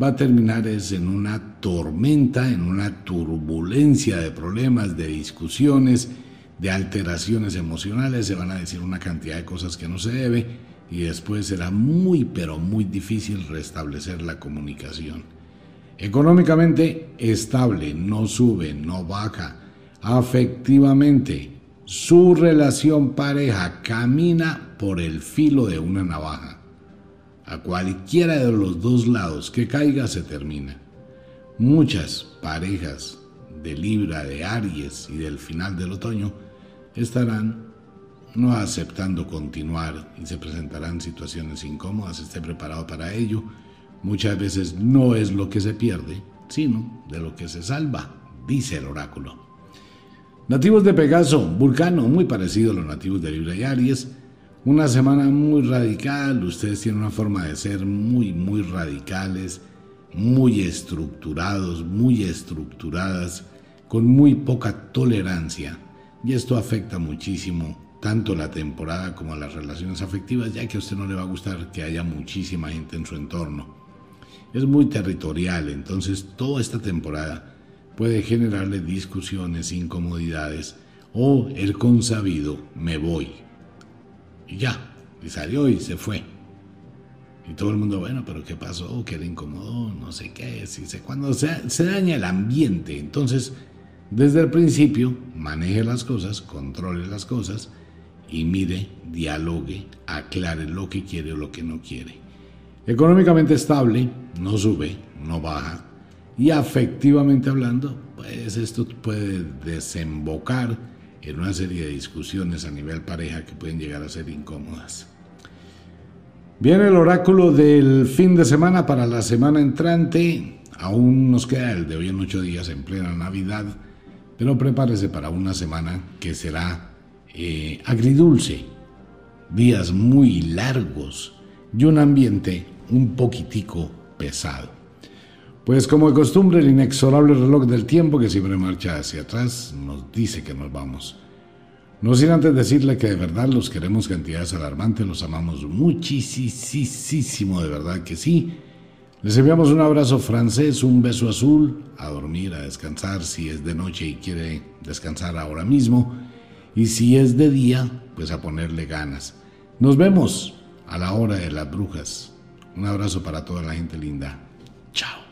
va a terminar es en una tormenta, en una turbulencia de problemas, de discusiones, de alteraciones emocionales, se van a decir una cantidad de cosas que no se debe y después será muy pero muy difícil restablecer la comunicación. Económicamente estable, no sube, no baja. Afectivamente su relación pareja camina por el filo de una navaja. A cualquiera de los dos lados que caiga se termina. Muchas parejas de Libra, de Aries y del final del otoño estarán no aceptando continuar y se presentarán situaciones incómodas, esté preparado para ello. Muchas veces no es lo que se pierde, sino de lo que se salva, dice el oráculo. Nativos de Pegaso, Vulcano, muy parecido a los nativos de Libra y Aries. Una semana muy radical, ustedes tienen una forma de ser muy, muy radicales, muy estructurados, muy estructuradas, con muy poca tolerancia. Y esto afecta muchísimo tanto la temporada como las relaciones afectivas, ya que a usted no le va a gustar que haya muchísima gente en su entorno. Es muy territorial, entonces toda esta temporada puede generarle discusiones, incomodidades o el consabido me voy. Y ya, y salió y se fue. Y todo el mundo, bueno, pero ¿qué pasó? ¿Qué le incomodó? No sé qué. Si se, cuando se, se daña el ambiente, entonces desde el principio maneje las cosas, controle las cosas y mire, dialogue, aclare lo que quiere o lo que no quiere. Económicamente estable, no sube, no baja. Y afectivamente hablando, pues esto puede desembocar en una serie de discusiones a nivel pareja que pueden llegar a ser incómodas. Viene el oráculo del fin de semana para la semana entrante. Aún nos queda el de hoy en ocho días en plena Navidad, pero prepárese para una semana que será eh, agridulce, días muy largos y un ambiente un poquitico pesado. Pues como de costumbre, el inexorable reloj del tiempo que siempre marcha hacia atrás nos dice que nos vamos. No sin antes decirle que de verdad los queremos cantidades alarmantes, los amamos muchísimo, de verdad que sí. Les enviamos un abrazo francés, un beso azul, a dormir, a descansar si es de noche y quiere descansar ahora mismo. Y si es de día, pues a ponerle ganas. Nos vemos a la hora de las brujas. Un abrazo para toda la gente linda. Chao.